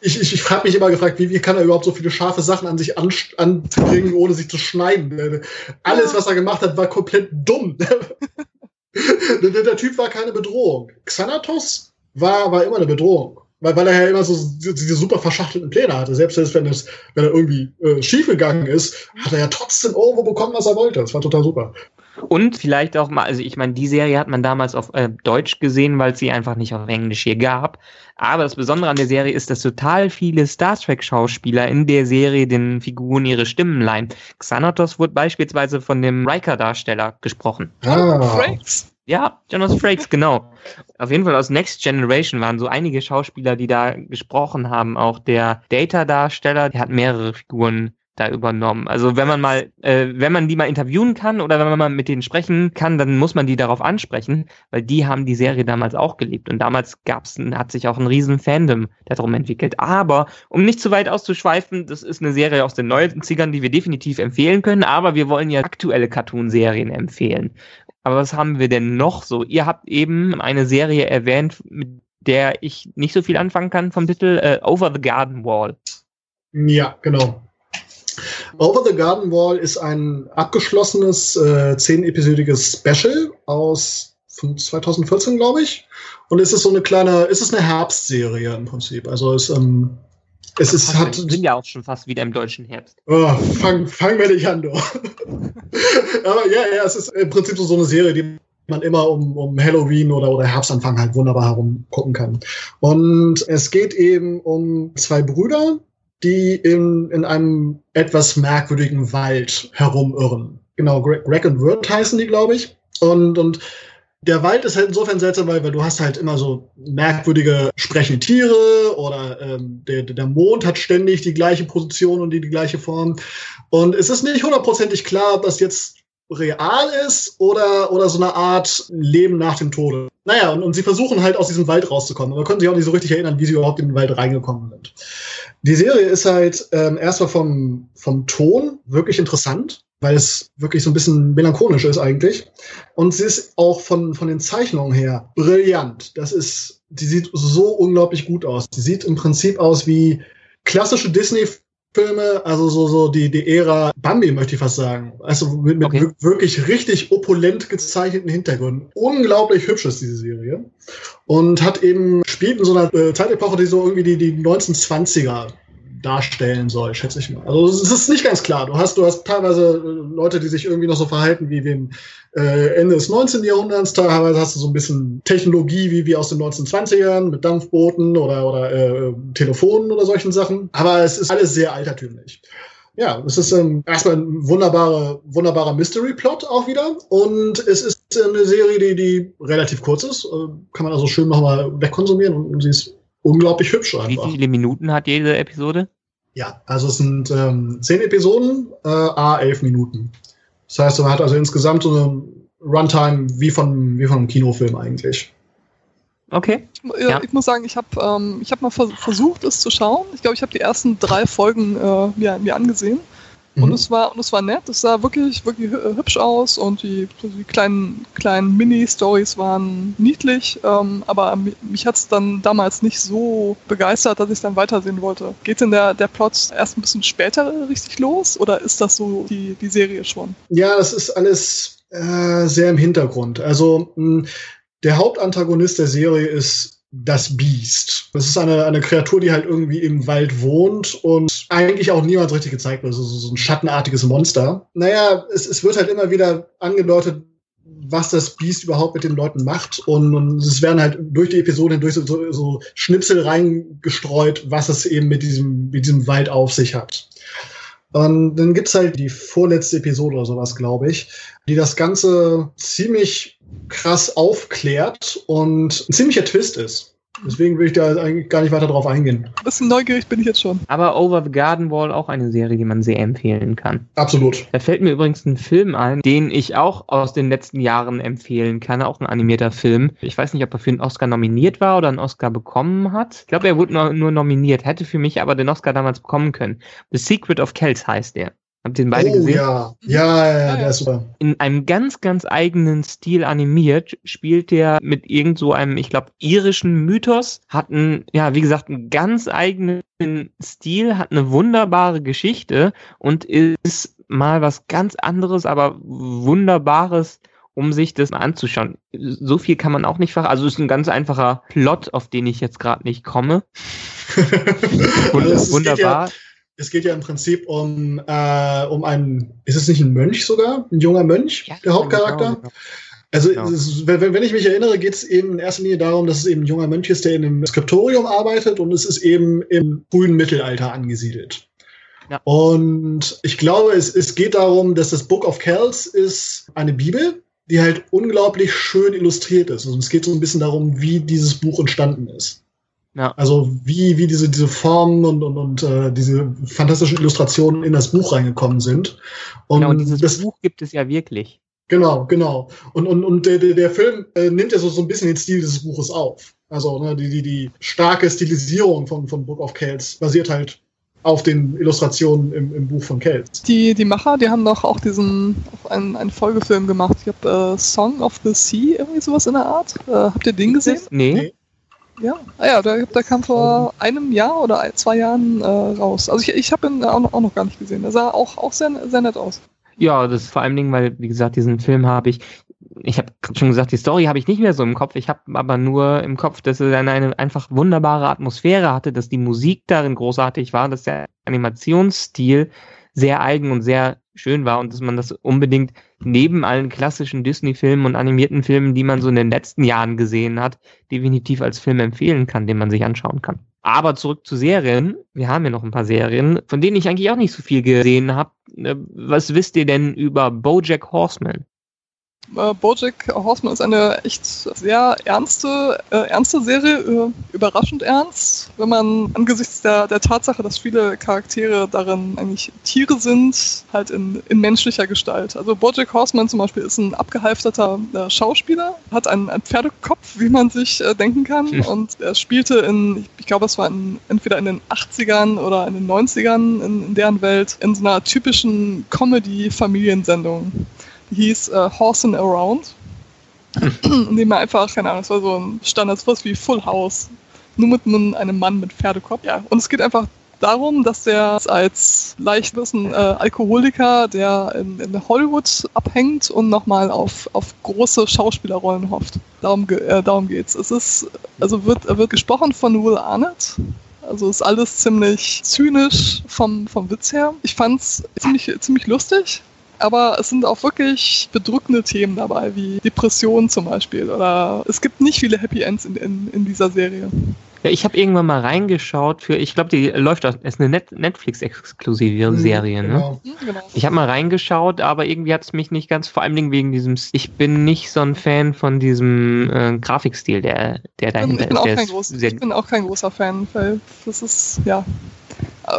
ich, ich, ich habe mich immer gefragt, wie, wie kann er überhaupt so viele scharfe Sachen an sich an, anbringen, ohne sich zu schneiden? Alles, was er gemacht hat, war komplett dumm. der, der, Typ war keine Bedrohung. Xanatos war, war immer eine Bedrohung. Weil, weil er ja immer so diese super verschachtelten Pläne hatte. Selbst wenn, es, wenn er irgendwie äh, schief gegangen ist, hat er ja trotzdem irgendwo bekommen, was er wollte. Das war total super. Und vielleicht auch mal, also ich meine, die Serie hat man damals auf äh, Deutsch gesehen, weil es sie einfach nicht auf Englisch hier gab. Aber das Besondere an der Serie ist, dass total viele Star Trek-Schauspieler in der Serie den Figuren ihre Stimmen leihen. Xanatos wurde beispielsweise von dem Riker-Darsteller gesprochen. Ah. Frakes. Ja, Jonas Frakes, genau. Auf jeden Fall aus Next Generation waren so einige Schauspieler, die da gesprochen haben. Auch der Data-Darsteller, der hat mehrere Figuren da übernommen. Also wenn man mal, äh, wenn man die mal interviewen kann oder wenn man mal mit denen sprechen kann, dann muss man die darauf ansprechen, weil die haben die Serie damals auch geliebt und damals gab's, hat sich auch ein riesen Fandom darum entwickelt. Aber um nicht zu weit auszuschweifen, das ist eine Serie aus den 90ern, die wir definitiv empfehlen können, aber wir wollen ja aktuelle Cartoon-Serien empfehlen. Aber was haben wir denn noch so? Ihr habt eben eine Serie erwähnt, mit der ich nicht so viel anfangen kann vom Titel äh, Over the Garden Wall. Ja, genau. Over the Garden Wall ist ein abgeschlossenes äh, zehn-episodiges Special aus 2014, glaube ich. Und es ist so eine kleine, es ist eine Herbstserie im Prinzip. Also es, ähm, es ist, hat. Wir sind ja auch schon fast wieder im deutschen Herbst. Oh, fang, fang wir nicht an, du. Aber ja, ja, es ist im Prinzip so, so eine Serie, die man immer um, um Halloween oder, oder Herbstanfang halt wunderbar herum gucken kann. Und es geht eben um zwei Brüder, die in, in einem etwas merkwürdigen Wald herumirren. Genau, Greg, Greg und Wirt heißen die, glaube ich. Und, und der Wald ist halt insofern seltsam, weil, weil du hast halt immer so merkwürdige sprechende Tiere oder ähm, der, der Mond hat ständig die gleiche Position und die, die gleiche Form. Und es ist nicht hundertprozentig klar, ob das jetzt real ist oder, oder so eine Art Leben nach dem Tode. Naja, und, und sie versuchen halt aus diesem Wald rauszukommen, aber können sich auch nicht so richtig erinnern, wie sie überhaupt in den Wald reingekommen sind. Die Serie ist halt ähm, erstmal vom, vom Ton wirklich interessant, weil es wirklich so ein bisschen melancholisch ist eigentlich. Und sie ist auch von, von den Zeichnungen her brillant. Das ist, die sieht so unglaublich gut aus. Die sieht im Prinzip aus wie klassische Disney Filme, also so, so die, die Ära Bambi, möchte ich fast sagen. Also mit, mit okay. wirklich richtig opulent gezeichneten Hintergründen. Unglaublich hübsch ist diese Serie. Und hat eben, spielt in so einer äh, Zeitepoche, die so irgendwie die, die 1920er darstellen soll, schätze ich mal. Also es ist nicht ganz klar. Du hast, du hast teilweise äh, Leute, die sich irgendwie noch so verhalten wie im äh, Ende des 19. Jahrhunderts. Teilweise hast du so ein bisschen Technologie wie, wie aus den 1920ern mit Dampfbooten oder, oder äh, Telefonen oder solchen Sachen. Aber es ist alles sehr altertümlich. Ja, es ist ähm, erstmal ein wunderbarer, wunderbarer Mystery-Plot auch wieder. Und es ist eine Serie, die, die relativ kurz ist. Äh, kann man also schön nochmal wegkonsumieren und sie ist unglaublich hübsch einfach. Wie viele Minuten hat jede Episode? Ja, also es sind ähm, zehn Episoden, äh, a elf Minuten. Das heißt, man hat also insgesamt so eine Runtime wie von, wie von einem Kinofilm eigentlich. Okay. Ich, ja. ich muss sagen, ich habe ähm, hab mal versucht, es zu schauen. Ich glaube, ich habe die ersten drei Folgen äh, mir, mir angesehen. Mhm. Und es war und es war nett, es sah wirklich, wirklich hübsch aus und die, die kleinen, kleinen Mini-Stories waren niedlich, ähm, aber mich hat es dann damals nicht so begeistert, dass ich dann weitersehen wollte. Geht denn der, der Plot erst ein bisschen später richtig los oder ist das so die, die Serie schon? Ja, das ist alles äh, sehr im Hintergrund. Also mh, der Hauptantagonist der Serie ist das Biest. Das ist eine, eine Kreatur, die halt irgendwie im Wald wohnt und eigentlich auch niemals richtig gezeigt wird. Also so ein schattenartiges Monster. Naja, es, es wird halt immer wieder angedeutet, was das Biest überhaupt mit den Leuten macht. Und, und es werden halt durch die Episode hindurch so, so, so Schnipsel reingestreut, was es eben mit diesem, mit diesem Wald auf sich hat. Und dann gibt's halt die vorletzte Episode oder sowas, glaube ich, die das Ganze ziemlich krass aufklärt und ein ziemlicher Twist ist. Deswegen will ich da eigentlich gar nicht weiter drauf eingehen. Ein bisschen neugierig bin ich jetzt schon. Aber Over the Garden Wall auch eine Serie, die man sehr empfehlen kann. Absolut. Da fällt mir übrigens ein Film ein, den ich auch aus den letzten Jahren empfehlen kann. Auch ein animierter Film. Ich weiß nicht, ob er für einen Oscar nominiert war oder einen Oscar bekommen hat. Ich glaube, er wurde nur, nur nominiert, hätte für mich aber den Oscar damals bekommen können. The Secret of Kells heißt der. Habt ihr den beide oh, gesehen? Ja. ja, ja, ja, der ist super. In einem ganz, ganz eigenen Stil animiert spielt der mit irgend so einem, ich glaube, irischen Mythos, hat einen, ja, wie gesagt, einen ganz eigenen Stil, hat eine wunderbare Geschichte und ist mal was ganz anderes, aber wunderbares um sich das mal anzuschauen. So viel kann man auch nicht verraten. Also es ist ein ganz einfacher Plot, auf den ich jetzt gerade nicht komme. also wunderbar es geht ja im Prinzip um, äh, um einen, ist es nicht ein Mönch sogar? Ein junger Mönch, ja, der Hauptcharakter? Genau, genau. Also, genau. Ist, wenn, wenn, ich mich erinnere, geht es eben in erster Linie darum, dass es eben ein junger Mönch ist, der in einem Skriptorium arbeitet und es ist eben im frühen Mittelalter angesiedelt. Ja. Und ich glaube, es, es geht darum, dass das Book of Kells ist eine Bibel, die halt unglaublich schön illustriert ist. Und also es geht so ein bisschen darum, wie dieses Buch entstanden ist. Ja. Also wie, wie diese, diese Formen und, und, und äh, diese fantastischen Illustrationen in das Buch reingekommen sind. Und, genau, und dieses das, Buch gibt es ja wirklich. Genau, genau. Und, und, und der, der Film äh, nimmt ja so, so ein bisschen den Stil dieses Buches auf. Also ne, die, die, die starke Stilisierung von, von Book of Kells basiert halt auf den Illustrationen im, im Buch von Kells. Die, die Macher, die haben doch auch diesen einen, einen Folgefilm gemacht. Ich habe äh, Song of the Sea, irgendwie sowas in der Art. Äh, habt ihr den gesehen? Nee. nee. Ja, ah ja, der, der kam vor einem Jahr oder zwei Jahren äh, raus. Also ich, ich habe ihn auch noch, auch noch, gar nicht gesehen. Der sah auch, auch sehr, sehr nett aus. Ja, das ist vor allen Dingen, weil, wie gesagt, diesen Film habe ich, ich habe schon gesagt, die Story habe ich nicht mehr so im Kopf. Ich habe aber nur im Kopf, dass er eine, eine einfach wunderbare Atmosphäre hatte, dass die Musik darin großartig war, dass der Animationsstil sehr eigen und sehr schön war und dass man das unbedingt neben allen klassischen Disney-Filmen und animierten Filmen, die man so in den letzten Jahren gesehen hat, definitiv als Film empfehlen kann, den man sich anschauen kann. Aber zurück zu Serien. Wir haben ja noch ein paar Serien, von denen ich eigentlich auch nicht so viel gesehen habe. Äh, was wisst ihr denn über Bojack Horseman? Äh, Bojack Horseman ist eine echt sehr ernste, äh, ernste Serie, äh, überraschend ernst, wenn man angesichts der, der Tatsache, dass viele Charaktere darin eigentlich Tiere sind, halt in, in menschlicher Gestalt. Also Bojack Horseman zum Beispiel ist ein abgehalfterter äh, Schauspieler, hat einen, einen, Pferdekopf, wie man sich äh, denken kann, hm. und er spielte in, ich glaube, es war in, entweder in den 80ern oder in den 90ern in, in deren Welt, in so einer typischen Comedy-Familiensendung hieß äh, Horsin' Around. dem er einfach, keine Ahnung, es war so ein Standard, sowas wie Full House. Nur mit einem Mann mit Pferdekopf. Ja, und es geht einfach darum, dass der als leicht ein äh, Alkoholiker, der in, in, Hollywood abhängt und nochmal auf, auf große Schauspielerrollen hofft. Darum, äh, darum geht's. Es ist, also wird, wird gesprochen von Will Arnett. Also ist alles ziemlich zynisch vom, vom Witz her. Ich fand's ziemlich, ziemlich lustig aber es sind auch wirklich bedrückende Themen dabei, wie Depressionen zum Beispiel. Oder es gibt nicht viele Happy Ends in, in, in dieser Serie. Ja, ich habe irgendwann mal reingeschaut für, ich glaube, die läuft auch, ist eine Net Netflix-exklusive mhm, Serie, ne? genau. ne? Genau. Ich habe mal reingeschaut, aber irgendwie hat es mich nicht ganz, vor allem wegen diesem, ich bin nicht so ein Fan von diesem äh, Grafikstil, der, der dahinter ich bin ist. Auch kein groß, ich bin auch kein großer Fan, weil das ist, ja,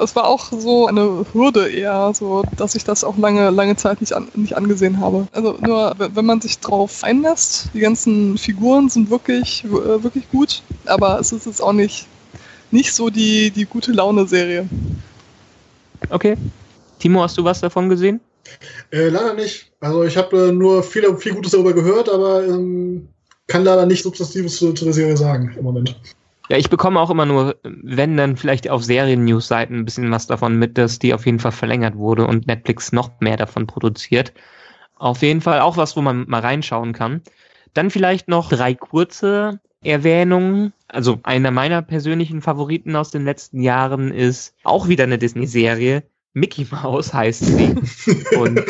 es war auch so eine Hürde eher, so dass ich das auch lange, lange Zeit nicht, an, nicht angesehen habe. Also nur, wenn man sich drauf einlässt, die ganzen Figuren sind wirklich, äh, wirklich gut, aber es ist jetzt auch nicht, nicht so die, die gute Laune-Serie. Okay. Timo, hast du was davon gesehen? Äh, leider nicht. Also ich habe äh, nur viel, viel Gutes darüber gehört, aber ähm, kann leider nicht Substantives zu, zu der Serie sagen im Moment. Ja, ich bekomme auch immer nur, wenn dann vielleicht auf Serien-News-Seiten ein bisschen was davon mit, dass die auf jeden Fall verlängert wurde und Netflix noch mehr davon produziert. Auf jeden Fall auch was, wo man mal reinschauen kann. Dann vielleicht noch drei kurze Erwähnungen. Also einer meiner persönlichen Favoriten aus den letzten Jahren ist auch wieder eine Disney-Serie. Mickey Mouse heißt sie. Und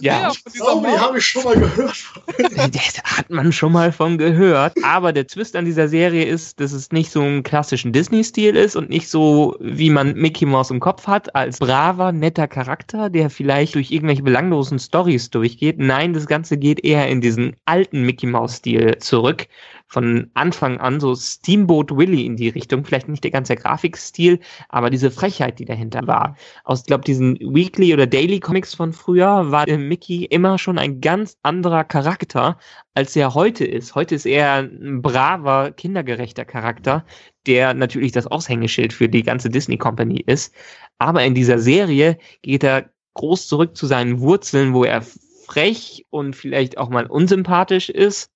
ja, oh, die habe ich schon mal gehört. das hat man schon mal von gehört. Aber der Twist an dieser Serie ist, dass es nicht so einen klassischen Disney-Stil ist und nicht so, wie man Mickey Mouse im Kopf hat, als braver, netter Charakter, der vielleicht durch irgendwelche belanglosen Stories durchgeht. Nein, das Ganze geht eher in diesen alten Mickey Mouse-Stil zurück von Anfang an so Steamboat Willie in die Richtung. Vielleicht nicht der ganze Grafikstil, aber diese Frechheit, die dahinter war. Aus, glaube diesen Weekly oder Daily Comics von früher war Mickey immer schon ein ganz anderer Charakter, als er heute ist. Heute ist er ein braver, kindergerechter Charakter, der natürlich das Aushängeschild für die ganze Disney Company ist. Aber in dieser Serie geht er groß zurück zu seinen Wurzeln, wo er frech und vielleicht auch mal unsympathisch ist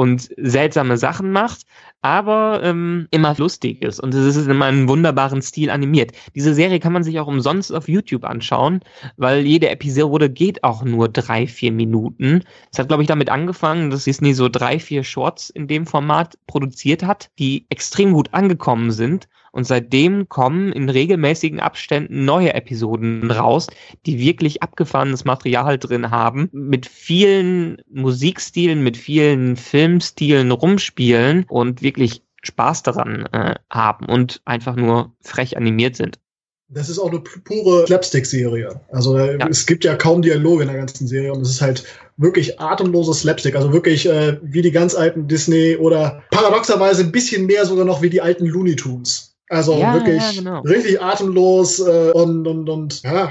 und seltsame Sachen macht, aber ähm, immer lustig ist. Und es ist immer einen wunderbaren Stil animiert. Diese Serie kann man sich auch umsonst auf YouTube anschauen, weil jede Episode geht auch nur drei, vier Minuten. Es hat, glaube ich, damit angefangen, dass Disney so drei, vier Shorts in dem Format produziert hat, die extrem gut angekommen sind und seitdem kommen in regelmäßigen Abständen neue Episoden raus, die wirklich abgefahrenes Material drin haben, mit vielen Musikstilen, mit vielen Filmstilen rumspielen und wirklich Spaß daran äh, haben und einfach nur frech animiert sind. Das ist auch eine pure Slapstick-Serie. Also äh, ja. es gibt ja kaum Dialoge in der ganzen Serie und es ist halt wirklich atemloses Slapstick. Also wirklich äh, wie die ganz alten Disney oder paradoxerweise ein bisschen mehr sogar noch wie die alten Looney Tunes. Also ja, wirklich ja, genau. richtig atemlos äh, und, und, und ja,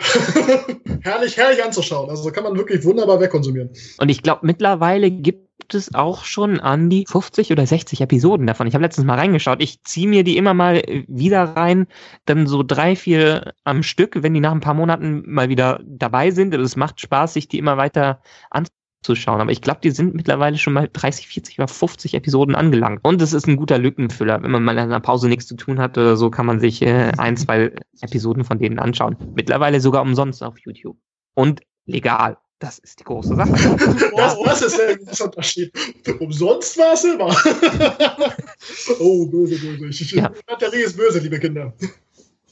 herrlich, herrlich anzuschauen. Also kann man wirklich wunderbar wegkonsumieren. Und ich glaube, mittlerweile gibt es auch schon an die 50 oder 60 Episoden davon. Ich habe letztens mal reingeschaut. Ich ziehe mir die immer mal wieder rein, dann so drei, vier am Stück, wenn die nach ein paar Monaten mal wieder dabei sind. Es macht Spaß, sich die immer weiter anzuschauen zu schauen. Aber ich glaube, die sind mittlerweile schon mal 30, 40 oder 50 Episoden angelangt. Und es ist ein guter Lückenfüller. Wenn man mal in einer Pause nichts zu tun hat oder so, kann man sich äh, ein, zwei Episoden von denen anschauen. Mittlerweile sogar umsonst auf YouTube. Und legal. Das ist die große Sache. Das, das ist der große Unterschied. Umsonst war es immer. oh, böse, böse. Ich, ja. Batterie ist böse, liebe Kinder.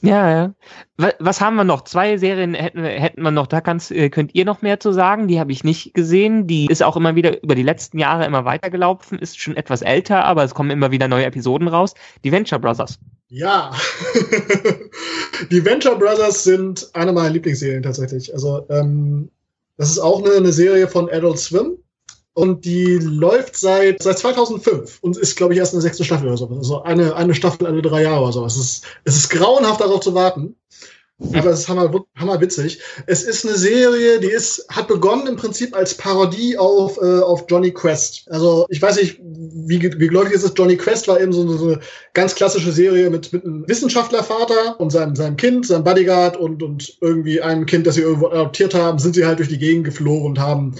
Ja, ja. Was haben wir noch? Zwei Serien hätten, hätten wir noch. Da kannst, äh, könnt ihr noch mehr zu sagen. Die habe ich nicht gesehen. Die ist auch immer wieder über die letzten Jahre immer weitergelaufen. Ist schon etwas älter, aber es kommen immer wieder neue Episoden raus. Die Venture Brothers. Ja. die Venture Brothers sind eine meiner Lieblingsserien tatsächlich. Also, ähm, das ist auch eine, eine Serie von Adult Swim und die läuft seit, seit 2005 und ist, glaube ich, erst eine sechste Staffel oder so. Also eine, eine Staffel alle drei Jahre oder so. Es ist, es ist grauenhaft darauf zu warten. Aber es ist hammer, hammer witzig. Es ist eine Serie, die ist, hat begonnen im Prinzip als Parodie auf, äh, auf Johnny Quest. Also ich weiß nicht, wie, wie gläubig ist es. Johnny Quest war eben so, so eine ganz klassische Serie mit, mit einem Wissenschaftlervater und seinem, seinem Kind, seinem Bodyguard und, und irgendwie einem Kind, das sie irgendwo adoptiert haben, sind sie halt durch die Gegend geflogen und haben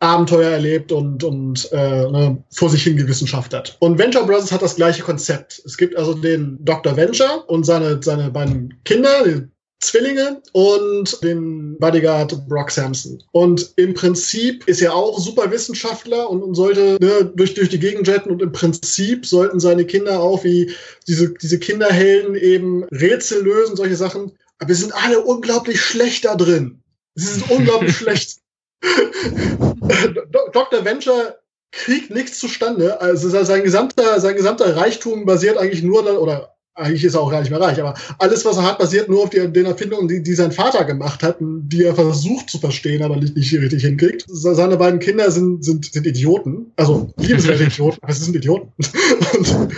Abenteuer erlebt und, und äh, ne, vor sich hin gewissenschaftert. Und Venture Brothers hat das gleiche Konzept. Es gibt also den Dr. Venture und seine, seine beiden Kinder, die Zwillinge und den Bodyguard Brock Sampson. Und im Prinzip ist er auch Superwissenschaftler und, und sollte ne, durch, durch die Gegend jetten und im Prinzip sollten seine Kinder auch wie diese, diese Kinderhelden eben Rätsel lösen, solche Sachen. Aber wir sind alle unglaublich schlecht da drin. Sie sind unglaublich schlecht. Dr. Venture kriegt nichts zustande. Also sein gesamter, sein gesamter Reichtum basiert eigentlich nur, oder eigentlich ist er auch gar nicht mehr reich, aber alles, was er hat, basiert nur auf die, den Erfindungen, die, die sein Vater gemacht hat, die er versucht zu verstehen, aber nicht, nicht richtig hinkriegt. Seine beiden Kinder sind, sind, sind Idioten, also liebenswerte Idioten, aber sie sind Idioten. Und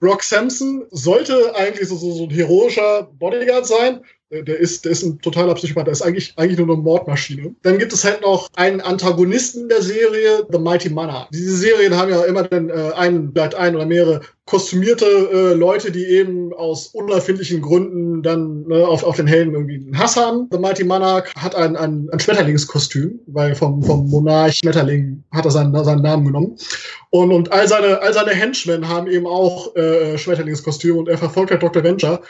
Brock Sampson sollte eigentlich so, so, so ein heroischer Bodyguard sein, der ist, der ist ein totaler Psychopath. Der ist eigentlich, eigentlich nur eine Mordmaschine. Dann gibt es halt noch einen Antagonisten der Serie, The Mighty Monarch. Diese Serien haben ja immer dann äh, einen, vielleicht ein oder mehrere kostümierte äh, Leute, die eben aus unerfindlichen Gründen dann ne, auf, auf den Helden irgendwie einen Hass haben. The Mighty Monarch hat ein, ein, ein Schmetterlingskostüm, weil vom, vom Monarch Schmetterling hat er seinen, seinen Namen genommen. Und, und all seine, all seine Henchmen haben eben auch äh, Schmetterlingskostüme und er verfolgt halt Dr. Venture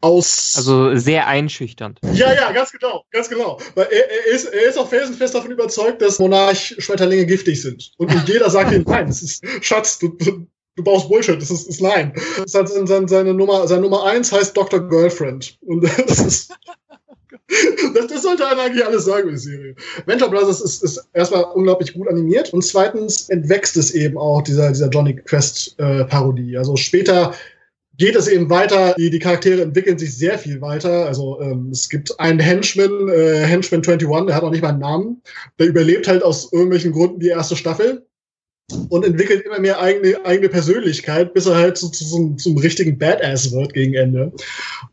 aus. Also sehr einschüchternd. Ja, ja, ganz genau, ganz genau. Weil er, er, ist, er ist auch felsenfest davon überzeugt, dass Monarch-Schmetterlinge giftig sind. Und, jeder sagt ihm, nein, das ist Schatz, du, du, du baust Bullshit, das ist, ist nein. Das hat seine, seine, Nummer, seine Nummer eins heißt Dr. Girlfriend. Und das ist. Das, das, sollte einem eigentlich alles sagen über die Serie. Venture Brothers ist, ist erstmal unglaublich gut animiert und zweitens entwächst es eben auch dieser, dieser Johnny Quest äh. Also später geht es eben weiter. Die, die Charaktere entwickeln sich sehr viel weiter. Also ähm, es gibt einen Henchman, äh, Henchman 21, der hat auch nicht mal einen Namen. Der überlebt halt aus irgendwelchen Gründen die erste Staffel und entwickelt immer mehr eigene, eigene Persönlichkeit, bis er halt zu, zu, zum, zum richtigen Badass wird gegen Ende.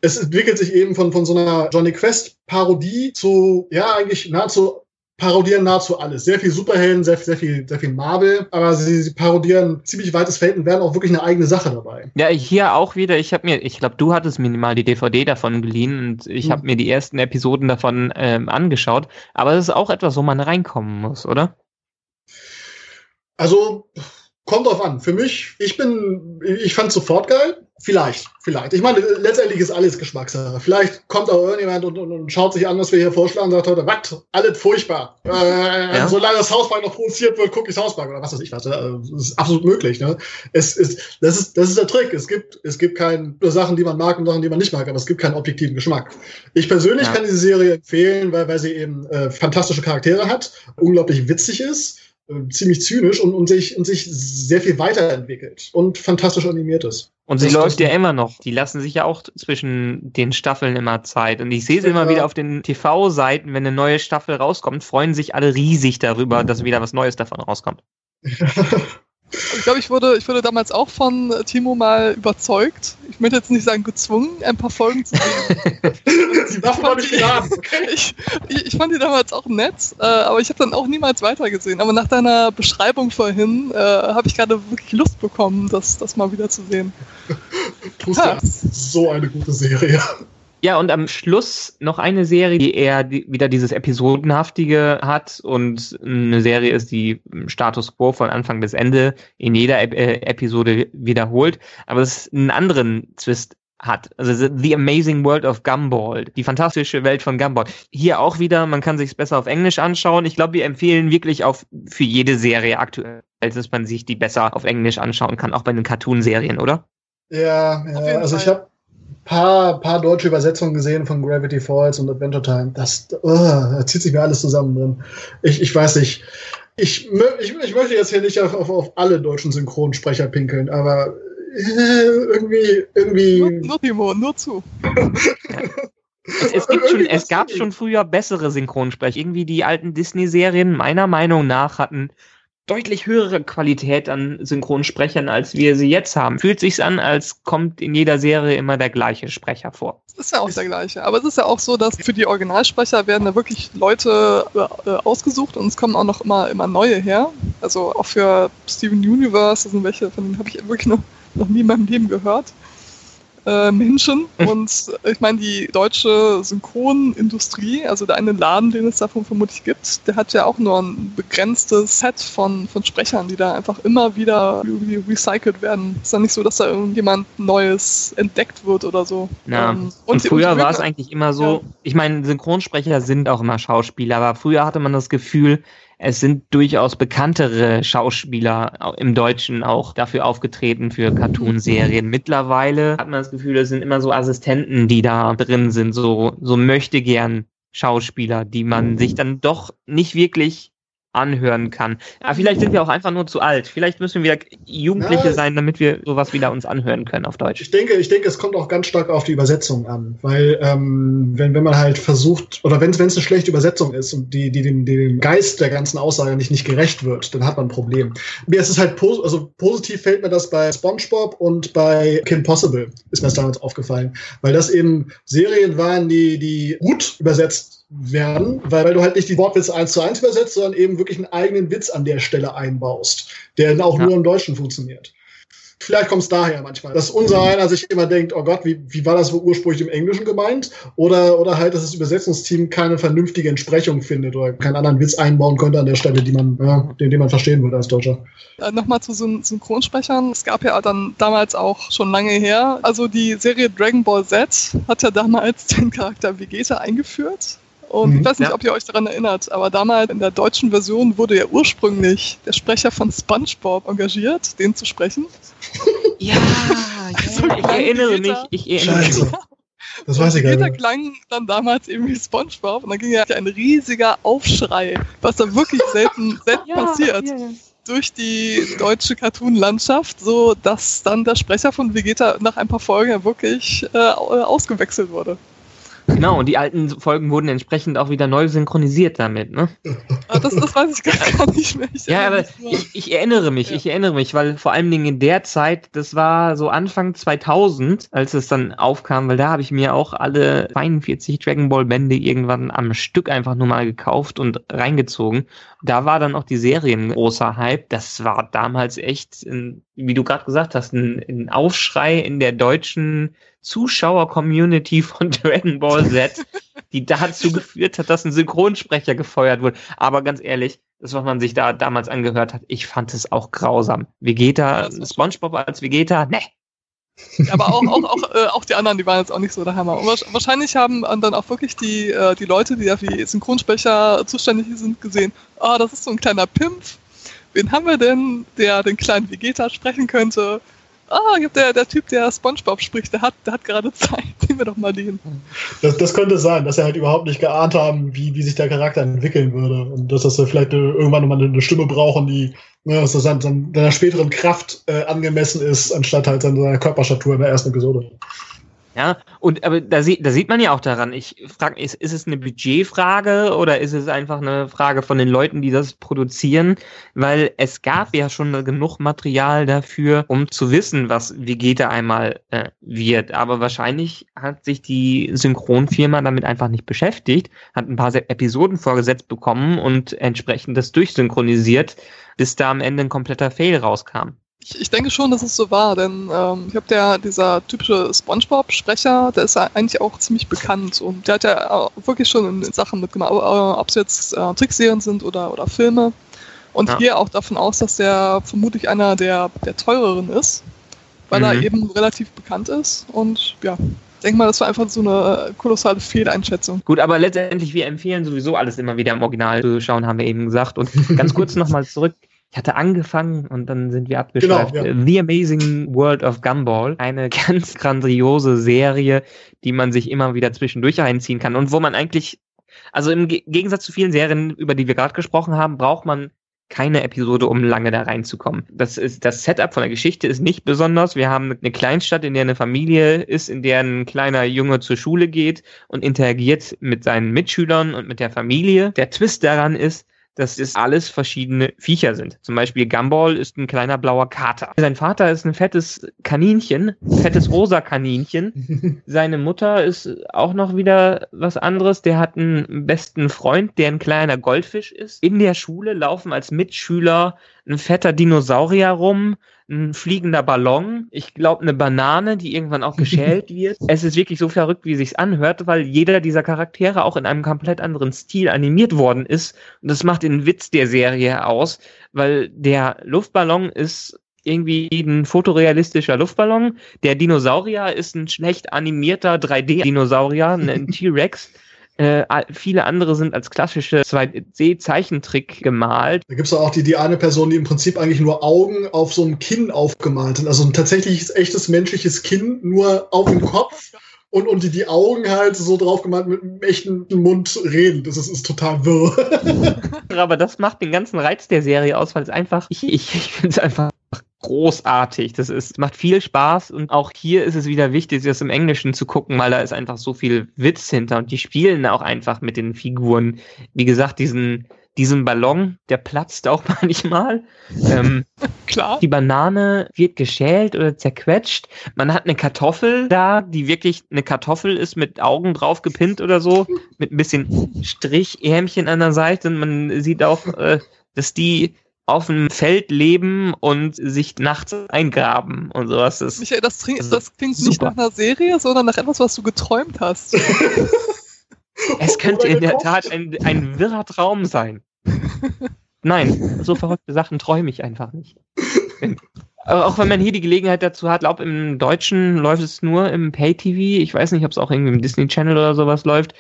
Es entwickelt sich eben von, von so einer Johnny Quest Parodie zu, ja, eigentlich nahezu parodieren nahezu alles. Sehr viel Superhelden, sehr, sehr viel, sehr viel Marvel, aber sie, sie parodieren ziemlich weites Feld und werden auch wirklich eine eigene Sache dabei. Ja, hier auch wieder, ich habe mir, ich glaube, du hattest minimal die DVD davon geliehen und ich hm. habe mir die ersten Episoden davon ähm, angeschaut, aber das ist auch etwas, wo man reinkommen muss, oder? Also, kommt drauf an. Für mich, ich bin, ich fand sofort geil. Vielleicht, vielleicht. Ich meine, letztendlich ist alles Geschmackssache. Vielleicht kommt auch irgendjemand und, und, und schaut sich an, was wir hier vorschlagen und sagt heute, was, alles furchtbar. Äh, ja. Solange das Hausbank noch produziert wird, gucke ich Hausbank oder was weiß ich was. Das ist absolut möglich. Ne? Es ist, das, ist, das ist der Trick. Es gibt, es gibt keine Sachen, die man mag und Sachen, die man nicht mag, aber es gibt keinen objektiven Geschmack. Ich persönlich ja. kann diese Serie empfehlen, weil, weil sie eben äh, fantastische Charaktere hat, unglaublich witzig ist äh, ziemlich zynisch und, und, sich, und sich sehr viel weiterentwickelt und fantastisch animiert ist. Und sie das läuft ja immer noch. Die lassen sich ja auch zwischen den Staffeln immer Zeit. Und ich sehe sie ja. immer wieder auf den TV-Seiten, wenn eine neue Staffel rauskommt, freuen sich alle riesig darüber, dass wieder was Neues davon rauskommt. Ich glaube, ich wurde, ich wurde damals auch von Timo mal überzeugt. Ich möchte jetzt nicht sagen gezwungen, ein paar Folgen zu sehen. die Waffen war nicht okay? Ich, ich, ich, fand die damals auch nett, äh, aber ich habe dann auch niemals weitergesehen. Aber nach deiner Beschreibung vorhin äh, habe ich gerade wirklich Lust bekommen, das, das mal wieder zu sehen. Puster, so eine gute Serie. Ja, und am Schluss noch eine Serie, die eher wieder dieses Episodenhaftige hat und eine Serie ist, die Status Quo von Anfang bis Ende in jeder Ep äh, Episode wiederholt, aber es einen anderen Twist hat. Also The Amazing World of Gumball, die fantastische Welt von Gumball. Hier auch wieder, man kann sich besser auf Englisch anschauen. Ich glaube, wir empfehlen wirklich auch für jede Serie aktuell, dass man sich die besser auf Englisch anschauen kann, auch bei den Cartoon-Serien, oder? Ja, ja also ich habe paar, paar deutsche Übersetzungen gesehen von Gravity Falls und Adventure Time. Das, uh, da zieht sich mir alles zusammen drin. Ich, ich weiß nicht. Ich, ich, ich möchte jetzt hier nicht auf, auf, auf alle deutschen Synchronsprecher pinkeln, aber äh, irgendwie, irgendwie. Nur, nur Timo, nur zu. Es, es, gibt schon, es gab schon früher bessere Synchronsprecher. Irgendwie die alten Disney-Serien meiner Meinung nach hatten deutlich höhere Qualität an Synchronsprechern, als wir sie jetzt haben. Fühlt sich's an, als kommt in jeder Serie immer der gleiche Sprecher vor. Es ist ja auch der gleiche. Aber es ist ja auch so, dass für die Originalsprecher werden da wirklich Leute äh, ausgesucht und es kommen auch noch immer, immer neue her. Also auch für Steven Universe, das sind welche, von denen habe ich wirklich noch, noch nie in meinem Leben gehört äh, Menschen. Mhm. Und ich meine, die deutsche Synchronindustrie, also der eine Laden, den es davon vermutlich gibt, der hat ja auch nur ein begrenztes Set von, von Sprechern, die da einfach immer wieder recycelt werden. Ist ja nicht so, dass da irgendjemand Neues entdeckt wird oder so. Ja. Ähm, und, und, früher war es eigentlich immer so, ja. ich meine, Synchronsprecher sind auch immer Schauspieler, aber früher hatte man das Gefühl, es sind durchaus bekanntere Schauspieler im Deutschen auch dafür aufgetreten für Cartoonserien. Mittlerweile hat man das Gefühl, es sind immer so Assistenten, die da drin sind, so, so möchte gern Schauspieler, die man sich dann doch nicht wirklich anhören kann. Aber vielleicht sind wir auch einfach nur zu alt. Vielleicht müssen wir Jugendliche ja, sein, damit wir sowas wieder uns anhören können auf Deutsch. Ich denke, ich denke, es kommt auch ganz stark auf die Übersetzung an, weil ähm, wenn, wenn man halt versucht oder wenn es eine schlechte Übersetzung ist und die, die dem, die dem Geist der ganzen Aussage nicht, nicht gerecht wird, dann hat man ein Problem. Mir ist es halt pos also positiv fällt mir das bei SpongeBob und bei Kim Possible ist mir das damals aufgefallen, weil das eben Serien waren, die die gut übersetzt werden, weil, weil du halt nicht die Wortwitze eins zu eins übersetzt, sondern eben wirklich einen eigenen Witz an der Stelle einbaust, der dann auch ja. nur im Deutschen funktioniert. Vielleicht kommt es daher manchmal, dass unser einer sich immer denkt, oh Gott, wie, wie war das wohl ursprünglich im Englischen gemeint? Oder, oder halt, dass das Übersetzungsteam keine vernünftige Entsprechung findet oder keinen anderen Witz einbauen könnte an der Stelle, die man, ja, den, den man verstehen würde als Deutscher. Äh, Nochmal zu Syn Synchronsprechern. Es gab ja dann damals auch schon lange her, also die Serie Dragon Ball Z hat ja damals den Charakter Vegeta eingeführt und mhm, ich weiß nicht, ja. ob ihr euch daran erinnert, aber damals in der deutschen Version wurde ja ursprünglich der Sprecher von SpongeBob engagiert, den zu sprechen. Ja, also ich erinnere mich, ich erinnere mich. Das weiß ich gar nicht. klang dann damals eben wie SpongeBob und dann ging ja ein riesiger Aufschrei, was da wirklich selten, selten ja, passiert. Ja. durch die deutsche Cartoon-Landschaft, so dass dann der Sprecher von Vegeta nach ein paar Folgen wirklich äh, ausgewechselt wurde. Genau, und die alten Folgen wurden entsprechend auch wieder neu synchronisiert damit, ne? Ah, das, das weiß ich gar nicht mehr. Ich ja, aber ich, ich, erinnere mich, ja. ich erinnere mich, weil vor allen Dingen in der Zeit, das war so Anfang 2000, als es dann aufkam, weil da habe ich mir auch alle 42 Dragon Ball Bände irgendwann am Stück einfach nur mal gekauft und reingezogen. Da war dann auch die Serie ein großer Hype. Das war damals echt, ein, wie du gerade gesagt hast, ein, ein Aufschrei in der deutschen Zuschauer-Community von Dragon Ball Z, die dazu geführt hat, dass ein Synchronsprecher gefeuert wurde. Aber ganz ehrlich, das, was man sich da damals angehört hat, ich fand es auch grausam. Vegeta, SpongeBob als Vegeta, ne. Aber auch, auch, auch, äh, auch die anderen, die waren jetzt auch nicht so der Hammer. Und wahrscheinlich haben dann auch wirklich die, äh, die Leute, die ja für Synchronsprecher zuständig sind, gesehen, ah, oh, das ist so ein kleiner Pimpf. Wen haben wir denn, der den kleinen Vegeta sprechen könnte? ah, der, der Typ, der Spongebob spricht, der hat, der hat gerade Zeit, nehmen wir doch mal den. Das, das könnte sein, dass sie halt überhaupt nicht geahnt haben, wie, wie sich der Charakter entwickeln würde. Und dass das vielleicht irgendwann nochmal eine Stimme brauchen, die ne, seiner späteren Kraft äh, angemessen ist, anstatt halt seiner Körperstatur in der ersten Episode. Ja, und aber da, sie, da sieht man ja auch daran, ich frage, ist, ist es eine Budgetfrage oder ist es einfach eine Frage von den Leuten, die das produzieren? Weil es gab ja schon genug Material dafür, um zu wissen, was Vegeta einmal äh, wird. Aber wahrscheinlich hat sich die Synchronfirma damit einfach nicht beschäftigt, hat ein paar Episoden vorgesetzt bekommen und entsprechend das durchsynchronisiert, bis da am Ende ein kompletter Fail rauskam. Ich, ich denke schon, dass es so war, denn ähm, ich habe der dieser typische SpongeBob-Sprecher, der ist ja eigentlich auch ziemlich bekannt und der hat ja wirklich schon in, Sachen mitgemacht, ob es jetzt äh, Trickserien sind oder oder Filme. Und ja. gehe auch davon aus, dass der vermutlich einer der der teureren ist, weil mhm. er eben relativ bekannt ist und ja, denke mal, das war einfach so eine kolossale Fehleinschätzung. Gut, aber letztendlich, wir empfehlen sowieso alles immer wieder im Original zu schauen, haben wir eben gesagt. Und ganz kurz nochmal zurück ich hatte angefangen und dann sind wir abgeschweift. Genau, ja. The Amazing World of Gumball. Eine ganz grandiose Serie, die man sich immer wieder zwischendurch reinziehen kann und wo man eigentlich, also im Ge- Gegensatz zu vielen Serien, über die wir gerade gesprochen haben, braucht man keine Episode, um lange da reinzukommen. Das ist das Setup von der Geschichte ist nicht besonders. Wir haben eine Kleinstadt, in der eine Familie ist, in der ein kleiner Junge zur Schule geht und interagiert mit seinen Mitschülern und mit der Familie. Der Twist daran ist, dass es alles verschiedene Viecher sind. Zum Beispiel Gumball ist ein kleiner blauer Kater. Sein Vater ist ein fettes Kaninchen, fettes rosa Kaninchen. Seine Mutter ist auch noch wieder was anderes. Der hat einen besten Freund, der ein kleiner Goldfisch ist. In der Schule laufen als Mitschüler ein fetter Dinosaurier rum, ein fliegender Ballon, ich glaube eine Banane, die irgendwann auch geschält wird. Es ist wirklich so verrückt, wie sich's anhört, weil jeder dieser Charaktere auch in einem komplett anderen Stil animiert worden ist und das macht den Witz der Serie aus, weil der Luftballon ist irgendwie ein fotorealistischer Luftballon. Der Dinosaurier ist ein schlecht animierter 3D-Dinosaurier, ein T-Rex. Äh, viele andere sind als klassische 2D-Zeichentrick gemalt. Da gibt's auch die, die eine Person, die im Prinzip eigentlich nur Augen auf so einem Kinn aufgemalt sind. Also ein tatsächliches, echtes menschliches Kinn, nur auf dem Kopf. Und, und die, die Augen halt so drauf gemalt mit einem echten Mund reden. Das ist, ist total wirr. Aber das macht den ganzen Reiz der Serie aus, weil es einfach, ich, ich, ich finde es einfach großartig. Das ist, macht viel Spaß und auch hier ist es wieder wichtig, das im Englischen zu gucken, weil da ist einfach so viel Witz hinter und die spielen auch einfach mit den Figuren. Wie gesagt, diesen, diesen Ballon, der platzt auch manchmal. Ähm, Klar. die Banane wird geschält oder zerquetscht. Man hat eine Kartoffel da, die wirklich eine Kartoffel ist mit Augen drauf gepinnt oder so, mit ein bisschen Strichärmchen an der Seite. Und man sieht auch, äh, dass die auf dem Feld leben und sich nachts eingraben und sowas. Das, Michael, das, klingt- Also, das klingt nicht nach einer Serie, sondern nach etwas, was du geträumt hast. es könnte in der. Tat ein, ein wirrer Traum sein. Nein, so verrückte Sachen träume ich einfach nicht. Auch wenn man hier die Gelegenheit dazu hat, glaube im Deutschen läuft es nur im Pay-TV. Ich weiß nicht, ob es auch irgendwie im Disney Channel oder sowas läuft.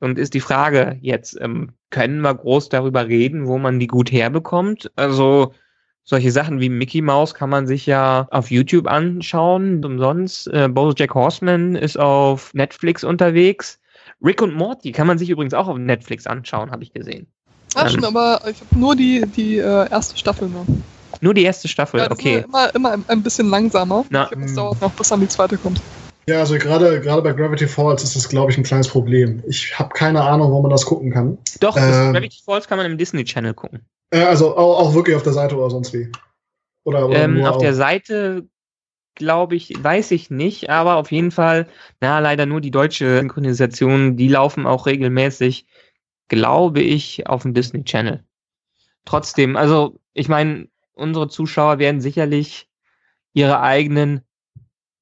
Und ist die Frage jetzt, ähm, können wir groß darüber reden, wo man die gut herbekommt? Also solche Sachen wie Mickey Mouse kann man sich ja auf YouTube anschauen, umsonst. Äh, Jack Horseman ist auf Netflix unterwegs. Rick und Morty kann man sich übrigens auch auf Netflix anschauen, habe ich gesehen. Ah, Ähm. stimmt, aber ich habe nur die, die äh, erste Staffel nur. Nur die erste Staffel, Ja, okay. immer, immer ein, ein bisschen langsamer. Na, ich glaube, es mm. dauert noch, bis dann die zweite kommt. Ja, also gerade gerade bei Gravity Falls ist das, glaube ich, ein kleines Problem. Ich habe keine Ahnung, wo man das gucken kann. Doch, Ähm. Gravity Falls kann man im Disney Channel gucken. Äh, also auch, auch wirklich auf der Seite oder sonst wie. Oder, oder Ähm, nur auf der Seite, glaube ich, weiß ich nicht, aber auf jeden Fall, na, leider nur die deutsche Synchronisation, die laufen auch regelmäßig, glaube ich, auf dem Disney Channel. Trotzdem, also, ich meine, unsere Zuschauer werden sicherlich ihre eigenen,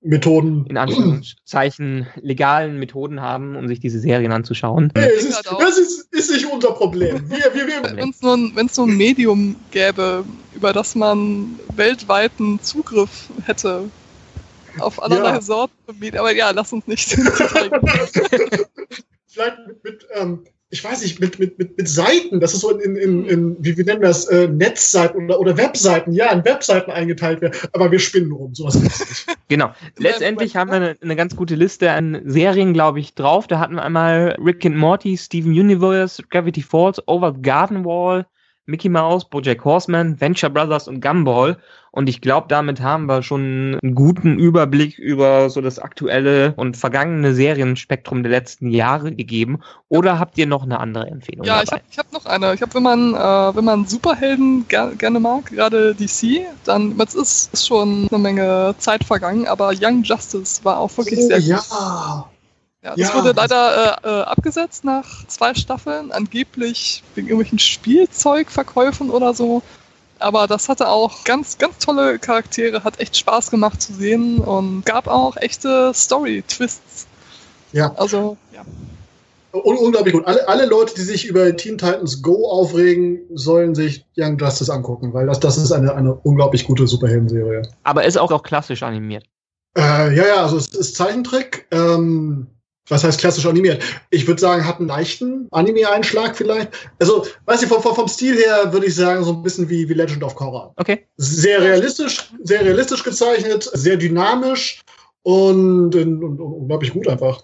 Methoden. in Anführungszeichen, legalen Methoden haben, um sich diese Serien anzuschauen. Nee, es ist, das ist, ist nicht unser Problem. Wir, wir, wir, Wenn es nur, ein- wenn's nur ein Medium gäbe, über das man weltweiten Zugriff hätte auf allerlei Ja. Sorten. Aber ja, lass uns nicht. vielleicht mit, mit ähm, ich weiß nicht, mit, mit, mit, mit Seiten, das ist so in, in, in wie wir nennen das, äh, Netzseiten oder, oder Webseiten, ja, in Webseiten eingeteilt werden, aber wir spinnen rum, sowas gibt's nicht. Genau. Letztendlich haben wir eine, eine ganz gute Liste an Serien, glaube ich, drauf. Da hatten wir einmal Rick and Morty, Steven Universe, Gravity Falls, Over the Garden Wall, Mickey Mouse, Bojack Horseman, Venture Brothers und Gumball. Und ich glaube, damit haben wir schon einen guten Überblick über so das aktuelle und vergangene Serienspektrum der letzten Jahre gegeben. Oder habt ihr noch eine andere Empfehlung Ja, ich dabei? habe ich hab noch eine. Ich habe, wenn man, äh, wenn man Superhelden ger gerne mag, gerade DC, dann jetzt ist, ist schon eine Menge Zeit vergangen, aber Young Justice war auch wirklich Oh, sehr gut. Ja. Das Ja. wurde leider äh, äh, abgesetzt nach zwei Staffeln, angeblich wegen irgendwelchen Spielzeugverkäufen oder so. Aber das hatte auch ganz, ganz tolle Charaktere, hat echt Spaß gemacht zu sehen und gab auch echte Story-Twists. Ja. Also, ja. Un unglaublich gut. Alle, alle Leute, die sich über Teen Titans Go aufregen, sollen sich Young Justice angucken, weil das, das ist eine, eine unglaublich gute Superhelden-Serie. Aber ist auch, auch klassisch animiert. Äh, ja, ja, also es ist Zeichentrick. Ähm, was heißt klassisch animiert? Ich würde sagen, hat einen leichten Anime-Einschlag vielleicht. Also, weiß ich, vom, vom Stil her würde ich sagen, so ein bisschen wie, wie Legend of Korra. Okay. Sehr realistisch, sehr realistisch gezeichnet, sehr dynamisch und, und, und unglaublich gut einfach.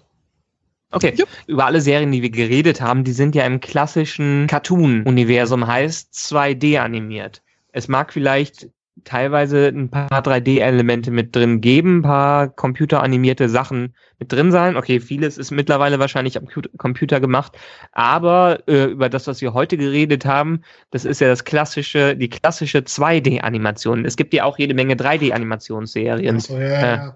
Okay, Jupp. über alle Serien, die wir geredet haben, die sind ja im klassischen Cartoon-Universum, heißt 2D animiert. Es mag vielleicht teilweise ein paar 3D-Elemente mit drin geben, ein paar computeranimierte Sachen mit drin sein. Okay, vieles ist mittlerweile wahrscheinlich am Computer gemacht, aber äh, über das, was wir heute geredet haben, das ist ja das klassische, die klassische 2D-Animation. Es gibt ja auch jede Menge 3D-Animationsserien. So, ja, äh, ja. Äh,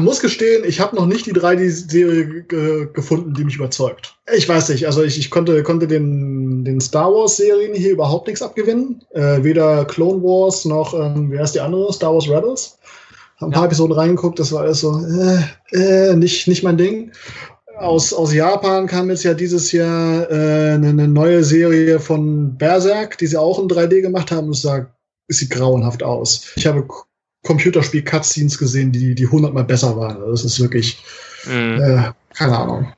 muss gestehen, ich habe noch nicht die 3D-Serie gefunden, die mich überzeugt. Ich weiß nicht, also ich, ich konnte, konnte den, den Star Wars-Serien hier überhaupt nichts abgewinnen. Äh, weder Clone Wars noch, ähm, wie heißt die andere? Star Wars Rebels. Hab ein paar Episoden reingeguckt, das war alles so, äh, äh, nicht, nicht mein Ding. Aus, aus Japan kam jetzt ja dieses Jahr äh, eine, eine neue Serie von Berserk, die sie auch in 3D gemacht haben. Und es sah, es sieht grauenhaft aus. Ich habe Computerspiel-Cutscenes gesehen, die, die hundertmal besser waren. Also das ist wirklich, mhm. äh, keine Ahnung.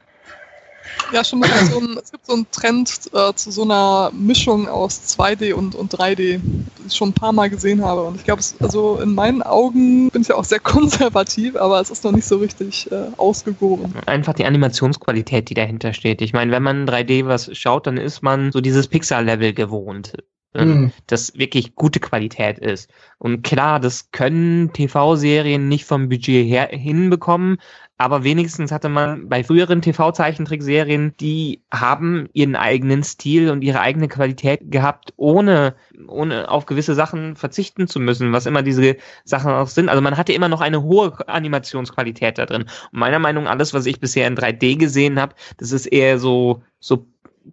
Ja, schon mal so ein, es gibt so einen Trend äh, zu so einer Mischung aus 2D und, und 3D, die ich schon ein paar Mal gesehen habe. Und ich glaube, also in meinen Augen bin ich ja auch sehr konservativ, aber es ist noch nicht so richtig äh, ausgegoren. Einfach die Animationsqualität, die dahinter steht. Ich meine, wenn man 3D was schaut, dann ist man so dieses Pixar-Level gewohnt. Mhm. das wirklich gute Qualität ist. Und klar, das können TV-Serien nicht vom Budget her hinbekommen, aber wenigstens hatte man bei früheren TV-Zeichentrickserien, die haben ihren eigenen Stil und ihre eigene Qualität gehabt, ohne, ohne auf gewisse Sachen verzichten zu müssen, was immer diese Sachen auch sind. Also man hatte immer noch eine hohe Animationsqualität da drin. Und meiner Meinung nach, alles, was ich bisher in 3D gesehen habe, das ist eher so, so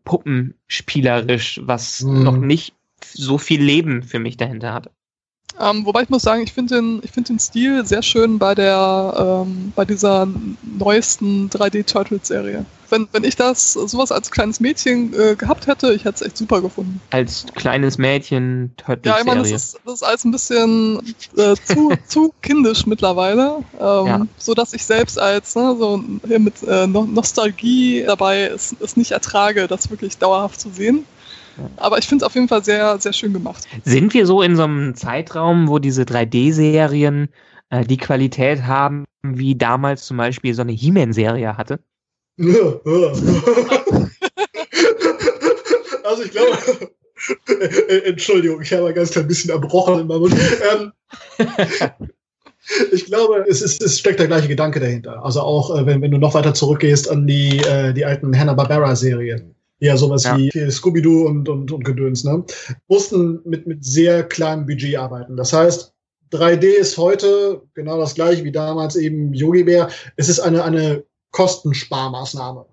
puppenspielerisch, was mhm. noch nicht so viel Leben für mich dahinter hat. Ähm, wobei ich muss sagen, ich finde den, ich den Stil sehr schön bei der, ähm, bei dieser neuesten 3D Turtles Serie. Wenn, wenn ich das sowas als kleines Mädchen äh, gehabt hätte, ich hätte es echt super gefunden. Als kleines Mädchen Turtles Serie. Ja, ich meine, das ist, das ist alles ein bisschen äh, zu, zu kindisch mittlerweile, ähm, ja. so dass ich selbst als ne, so hier mit äh, Nostalgie dabei es, es nicht ertrage, das wirklich dauerhaft zu sehen. Aber ich finde es auf jeden Fall sehr, sehr schön gemacht. Sind wir so in so einem Zeitraum, wo diese 3D-Serien äh, die Qualität haben, wie damals zum Beispiel so eine He-Man-Serie hatte? also ich glaube, Entschuldigung, ich habe ein ganz klein bisschen erbrochen in meinem Mund. Ähm, ich glaube, es, ist, es steckt der gleiche Gedanke dahinter. Also auch, äh, wenn, wenn du noch weiter zurückgehst an die, äh, die alten Hanna-Barbera-Serien. Ja, sowas ja. wie Scooby-Doo und, und, und Gedöns, ne? Mussten mit, mit sehr kleinem Budget arbeiten. Das heißt, 3D ist heute genau das gleiche wie damals eben Yogi Bär. Es ist eine, eine Kostensparmaßnahme.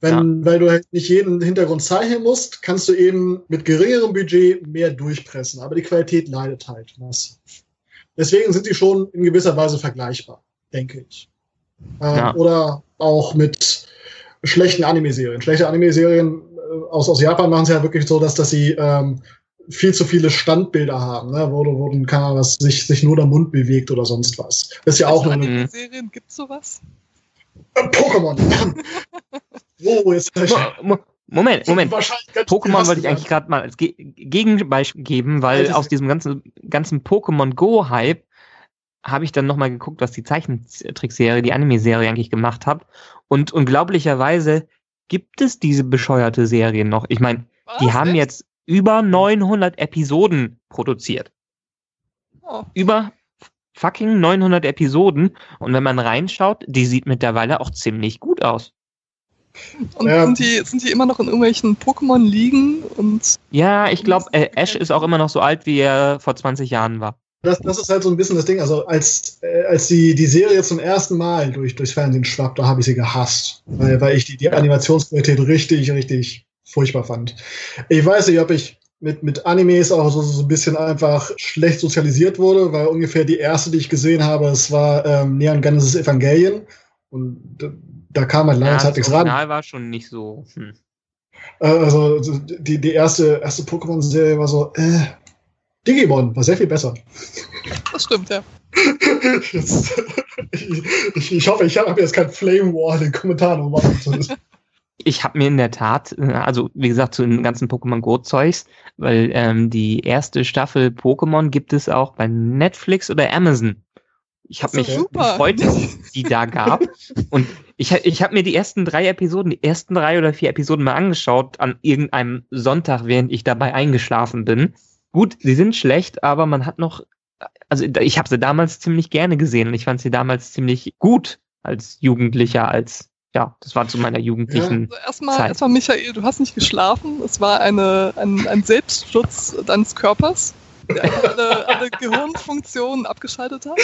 Wenn, ja. weil du halt nicht jeden Hintergrund zeichnen musst, kannst du eben mit geringerem Budget mehr durchpressen. Aber die Qualität leidet halt massiv. Deswegen sind sie schon in gewisser Weise vergleichbar, denke ich. Ähm, ja. Oder auch mit schlechten Anime-Serien. Schlechte Anime-Serien äh, aus, aus Japan machen es ja wirklich so, dass, dass sie ähm, viel zu viele Standbilder haben, ne? wo, wo kann was sich, sich nur der Mund bewegt oder sonst was. Das ist ja auch eine. Serien gibt sowas? Äh, Pokémon. oh, jetzt Mo Moment, Moment. Pokémon wollte ich eigentlich gerade mal als Ge Gegenbeispiel geben, weil aus diesem ganzen, ganzen Pokémon Go-Hype habe ich dann nochmal geguckt, was die Zeichentrickserie, die Anime-Serie eigentlich gemacht hat. Und unglaublicherweise gibt es diese bescheuerte Serie noch. Ich meine, die haben echt? jetzt über 900 Episoden produziert. Oh. Über fucking 900 Episoden. Und wenn man reinschaut, die sieht mittlerweile auch ziemlich gut aus. Und ja. sind, die, sind die immer noch in irgendwelchen Pokémon-Ligen? Ja, ich glaube, äh, Ash ist auch immer noch so alt, wie er vor 20 Jahren war. Das, das ist halt so ein bisschen das Ding. Also als, äh, als die, die Serie zum ersten Mal durch, durchs Fernsehen schwappte, habe ich sie gehasst. Weil, weil ich die, die Animationsqualität richtig, richtig furchtbar fand. Ich weiß nicht, ob ich mit, mit Animes auch so, so ein bisschen einfach schlecht sozialisiert wurde, weil ungefähr die erste, die ich gesehen habe, es war ähm, Neon Genesis Evangelion. Und da, da kam halt lange ja, Zeit nichts ran. Das war schon nicht so. Hm. Äh, also die, die erste, erste Pokémon-Serie war so, äh, Digimon war sehr viel besser. Das stimmt, ja. ich, ich, ich hoffe, ich habe jetzt kein Flame War in den Kommentaren gemacht. Ich habe mir in der Tat, äh, also wie gesagt, zu den ganzen Pokémon Go-Zeugs, weil ähm, die erste Staffel Pokémon gibt es auch bei Netflix oder Amazon. Ich habe mich super. gefreut, dass es die da gab. Und ich, ich habe mir die ersten drei Episoden, die ersten drei oder vier Episoden mal angeschaut an irgendeinem Sonntag, während ich dabei eingeschlafen bin. Gut, sie sind schlecht, aber man hat noch, also ich habe sie damals ziemlich gerne gesehen und ich fand sie damals ziemlich gut als Jugendlicher, als ja, das war zu meiner jugendlichen Also erstmal, Zeit. erstmal, Michael, du hast nicht geschlafen. Es war eine, ein, ein Selbstschutz deines Körpers, alle, alle Gehirnfunktionen abgeschaltet hat.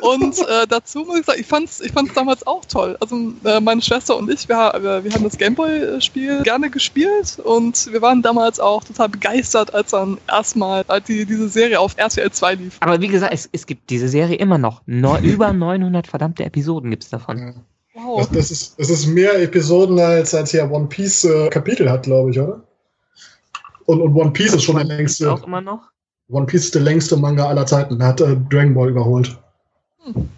Und äh, dazu muss ich sagen, ich fand's, ich fand's damals auch toll. Also äh, meine Schwester und ich, wir, wir, wir haben das Gameboy-Spiel gerne gespielt und wir waren damals auch total begeistert, als dann erstmal als die, diese Serie auf RTL 2 lief. Aber wie gesagt, es, es gibt diese Serie immer noch. Neu, über 900 verdammte Episoden gibt's davon. Ja. Wow. Das, das, ist, das ist mehr Episoden als, als hier One Piece äh, Kapitel hat, glaube ich, oder? Und, und One Piece ist schon der längste. Auch immer noch? One Piece ist der längste Manga aller Zeiten. Hat äh, Dragon Ball überholt.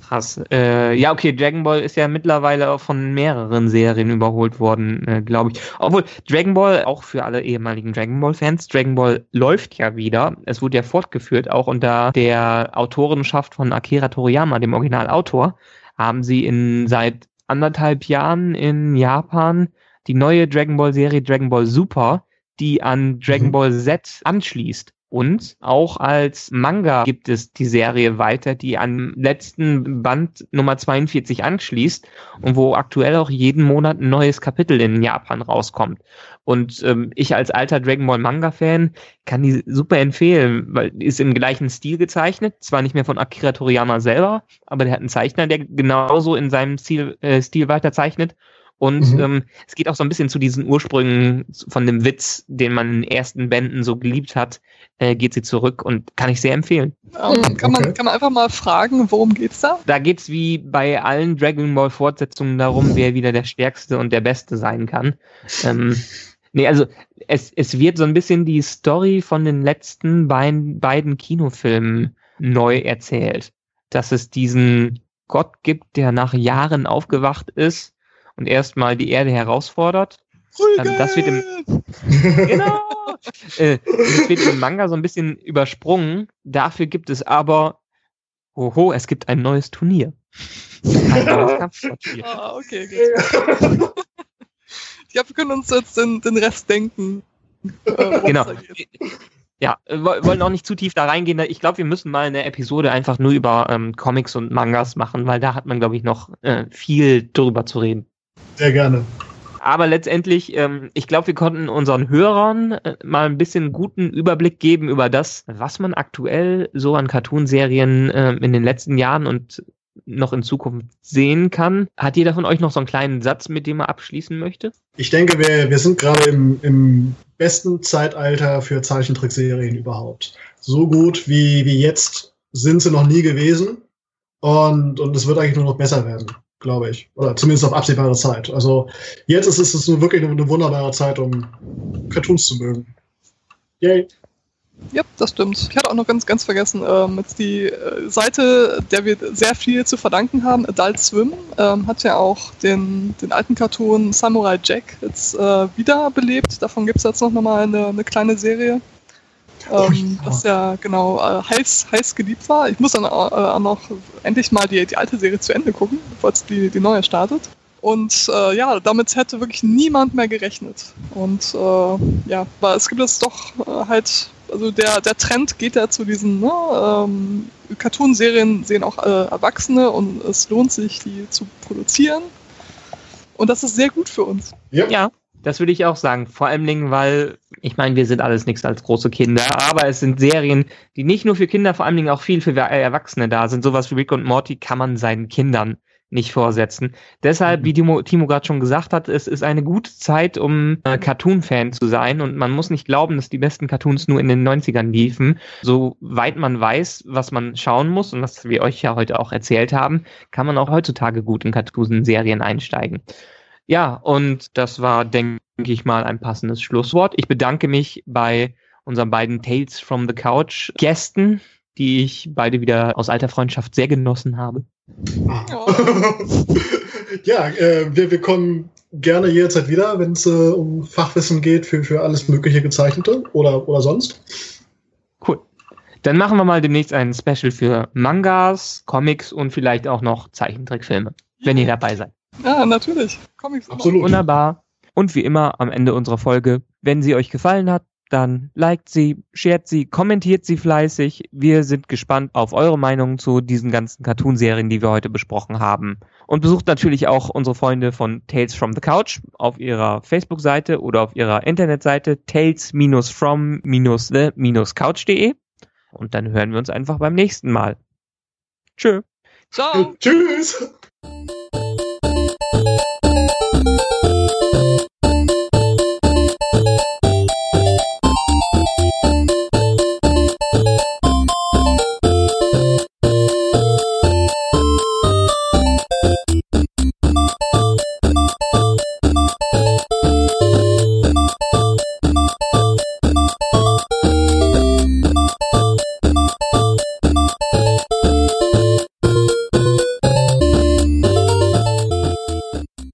Krass. Äh, ja, okay, Dragon Ball ist ja mittlerweile auch von mehreren Serien überholt worden, äh, glaube ich. Obwohl, Dragon Ball, auch für alle ehemaligen Dragon Ball-Fans, Dragon Ball läuft ja wieder. Es wurde ja fortgeführt, auch unter der Autorenschaft von Akira Toriyama, dem Originalautor, haben sie in seit anderthalb Jahren in Japan die neue Dragon Ball-Serie Dragon Ball Super, die an Dragon Mhm. Ball Z anschließt. Und auch als Manga gibt es die Serie weiter, die am letzten Band Nummer 42 anschließt und wo aktuell auch jeden Monat ein neues Kapitel in Japan rauskommt. Und ähm, ich als alter Dragon Ball Manga-Fan kann die super empfehlen, weil die ist im gleichen Stil gezeichnet, zwar nicht mehr von Akira Toriyama selber, aber der hat einen Zeichner, der genauso in seinem Stil, äh, Stil weiterzeichnet. Und Mhm. ähm, es geht auch so ein bisschen zu diesen Ursprüngen von dem Witz, den man in den ersten Bänden so geliebt hat, äh, geht sie zurück und kann ich sehr empfehlen. Ähm, kann, okay. man, kann man einfach mal fragen, worum geht's da? Da geht's wie bei allen Dragon Ball Fortsetzungen darum, wer wieder der Stärkste und der Beste sein kann. Ähm, nee, also es, es wird so ein bisschen die Story von den letzten beiden, beiden Kinofilmen neu erzählt. Dass es diesen Gott gibt, der nach Jahren aufgewacht ist und erstmal die Erde herausfordert. Ähm, das wird im- Genau. äh, das wird im Manga so ein bisschen übersprungen. Dafür gibt es aber, oho, es gibt ein neues Turnier. Ein neues Kampfsportspiel. Ah, okay, gut. Ich glaube, wir können uns jetzt den, den Rest denken. äh, Genau. da geht. Ja, äh, woll- wollen auch nicht zu tief da reingehen. Ich glaube, wir müssen mal eine Episode einfach nur über ähm, Comics und Mangas machen, weil da hat man, glaube ich, noch äh, viel drüber zu reden. Sehr gerne. Aber letztendlich, ähm, ich glaube, wir konnten unseren Hörern äh, mal ein bisschen guten Überblick geben über das, was man aktuell so an Cartoonserien ähm, in den letzten Jahren und noch in Zukunft sehen kann. Hat jeder von euch noch so einen kleinen Satz, mit dem er abschließen möchte? Ich denke, wir, wir sind gerade im, im besten Zeitalter für Zeichentrickserien überhaupt. So gut wie, wie jetzt sind sie noch nie gewesen. Und, und es wird eigentlich nur noch besser werden, glaube ich. Oder zumindest auf absehbare Zeit. Also jetzt ist es wirklich eine, eine wunderbare Zeit, um Cartoons zu mögen. Yay. Ja, das stimmt. Ich hatte auch noch ganz, ganz vergessen, ähm, jetzt die äh, Seite, der wir sehr viel zu verdanken haben, Adult Swim, ähm, hat ja auch den, den alten Cartoon Samurai Jack jetzt äh, wiederbelebt. Davon gibt es jetzt noch mal eine, eine kleine Serie. Ähm, ja. das ja genau äh, heiß, heiß geliebt war. Ich muss dann auch, äh, auch noch endlich mal die, die alte Serie zu Ende gucken, bevor jetzt die, die neue startet. Und äh, ja, damit hätte wirklich niemand mehr gerechnet. Und äh, ja, aber es gibt jetzt doch äh, halt, also der, der Trend geht ja zu diesen ne, ähm, Cartoon-Serien, sehen auch äh, Erwachsene und es lohnt sich, die zu produzieren. Und das ist sehr gut für uns. Ja. Ja, das würde ich auch sagen. Vor allen Dingen, weil, ich meine, wir sind alles nichts als große Kinder, aber es sind Serien, die nicht nur für Kinder, vor allen Dingen auch viel für Erwachsene da sind. Sowas wie Rick und Morty kann man seinen Kindern nicht vorsetzen. Deshalb, wie Timo, Timo gerade schon gesagt hat, es ist eine gute Zeit, um äh, Cartoon-Fan zu sein und man muss nicht glauben, dass die besten Cartoons nur in den 90ern liefen. Soweit man weiß, was man schauen muss und was wir euch ja heute auch erzählt haben, kann man auch heutzutage gut in Cartoon-Serien einsteigen. Ja, und das war, denke ich mal, ein passendes Schlusswort. Ich bedanke mich bei unseren beiden Tales from the Couch Gästen, die ich beide wieder aus alter Freundschaft sehr genossen habe. Ah. ja, äh, wir, wir kommen gerne jederzeit wieder, wenn es äh, um Fachwissen geht für, für alles mögliche Gezeichnete oder, oder sonst. Cool. Dann machen wir mal demnächst ein Special für Mangas, Comics und vielleicht auch noch Zeichentrickfilme, wenn ihr dabei seid. Ja, natürlich. Comics. Absolut. Wunderbar. Und wie immer am Ende unserer Folge, wenn sie euch gefallen hat, dann liked sie, shared sie, kommentiert sie fleißig. Wir sind gespannt auf eure Meinung zu diesen ganzen Cartoonserien, die wir heute besprochen haben. Und besucht natürlich auch unsere Freunde von Tales from the Couch auf ihrer Facebook-Seite oder auf ihrer Internetseite tales-from-the-couch.de. Und dann hören wir uns einfach beim nächsten Mal. Tschö. Ciao. Tschüss.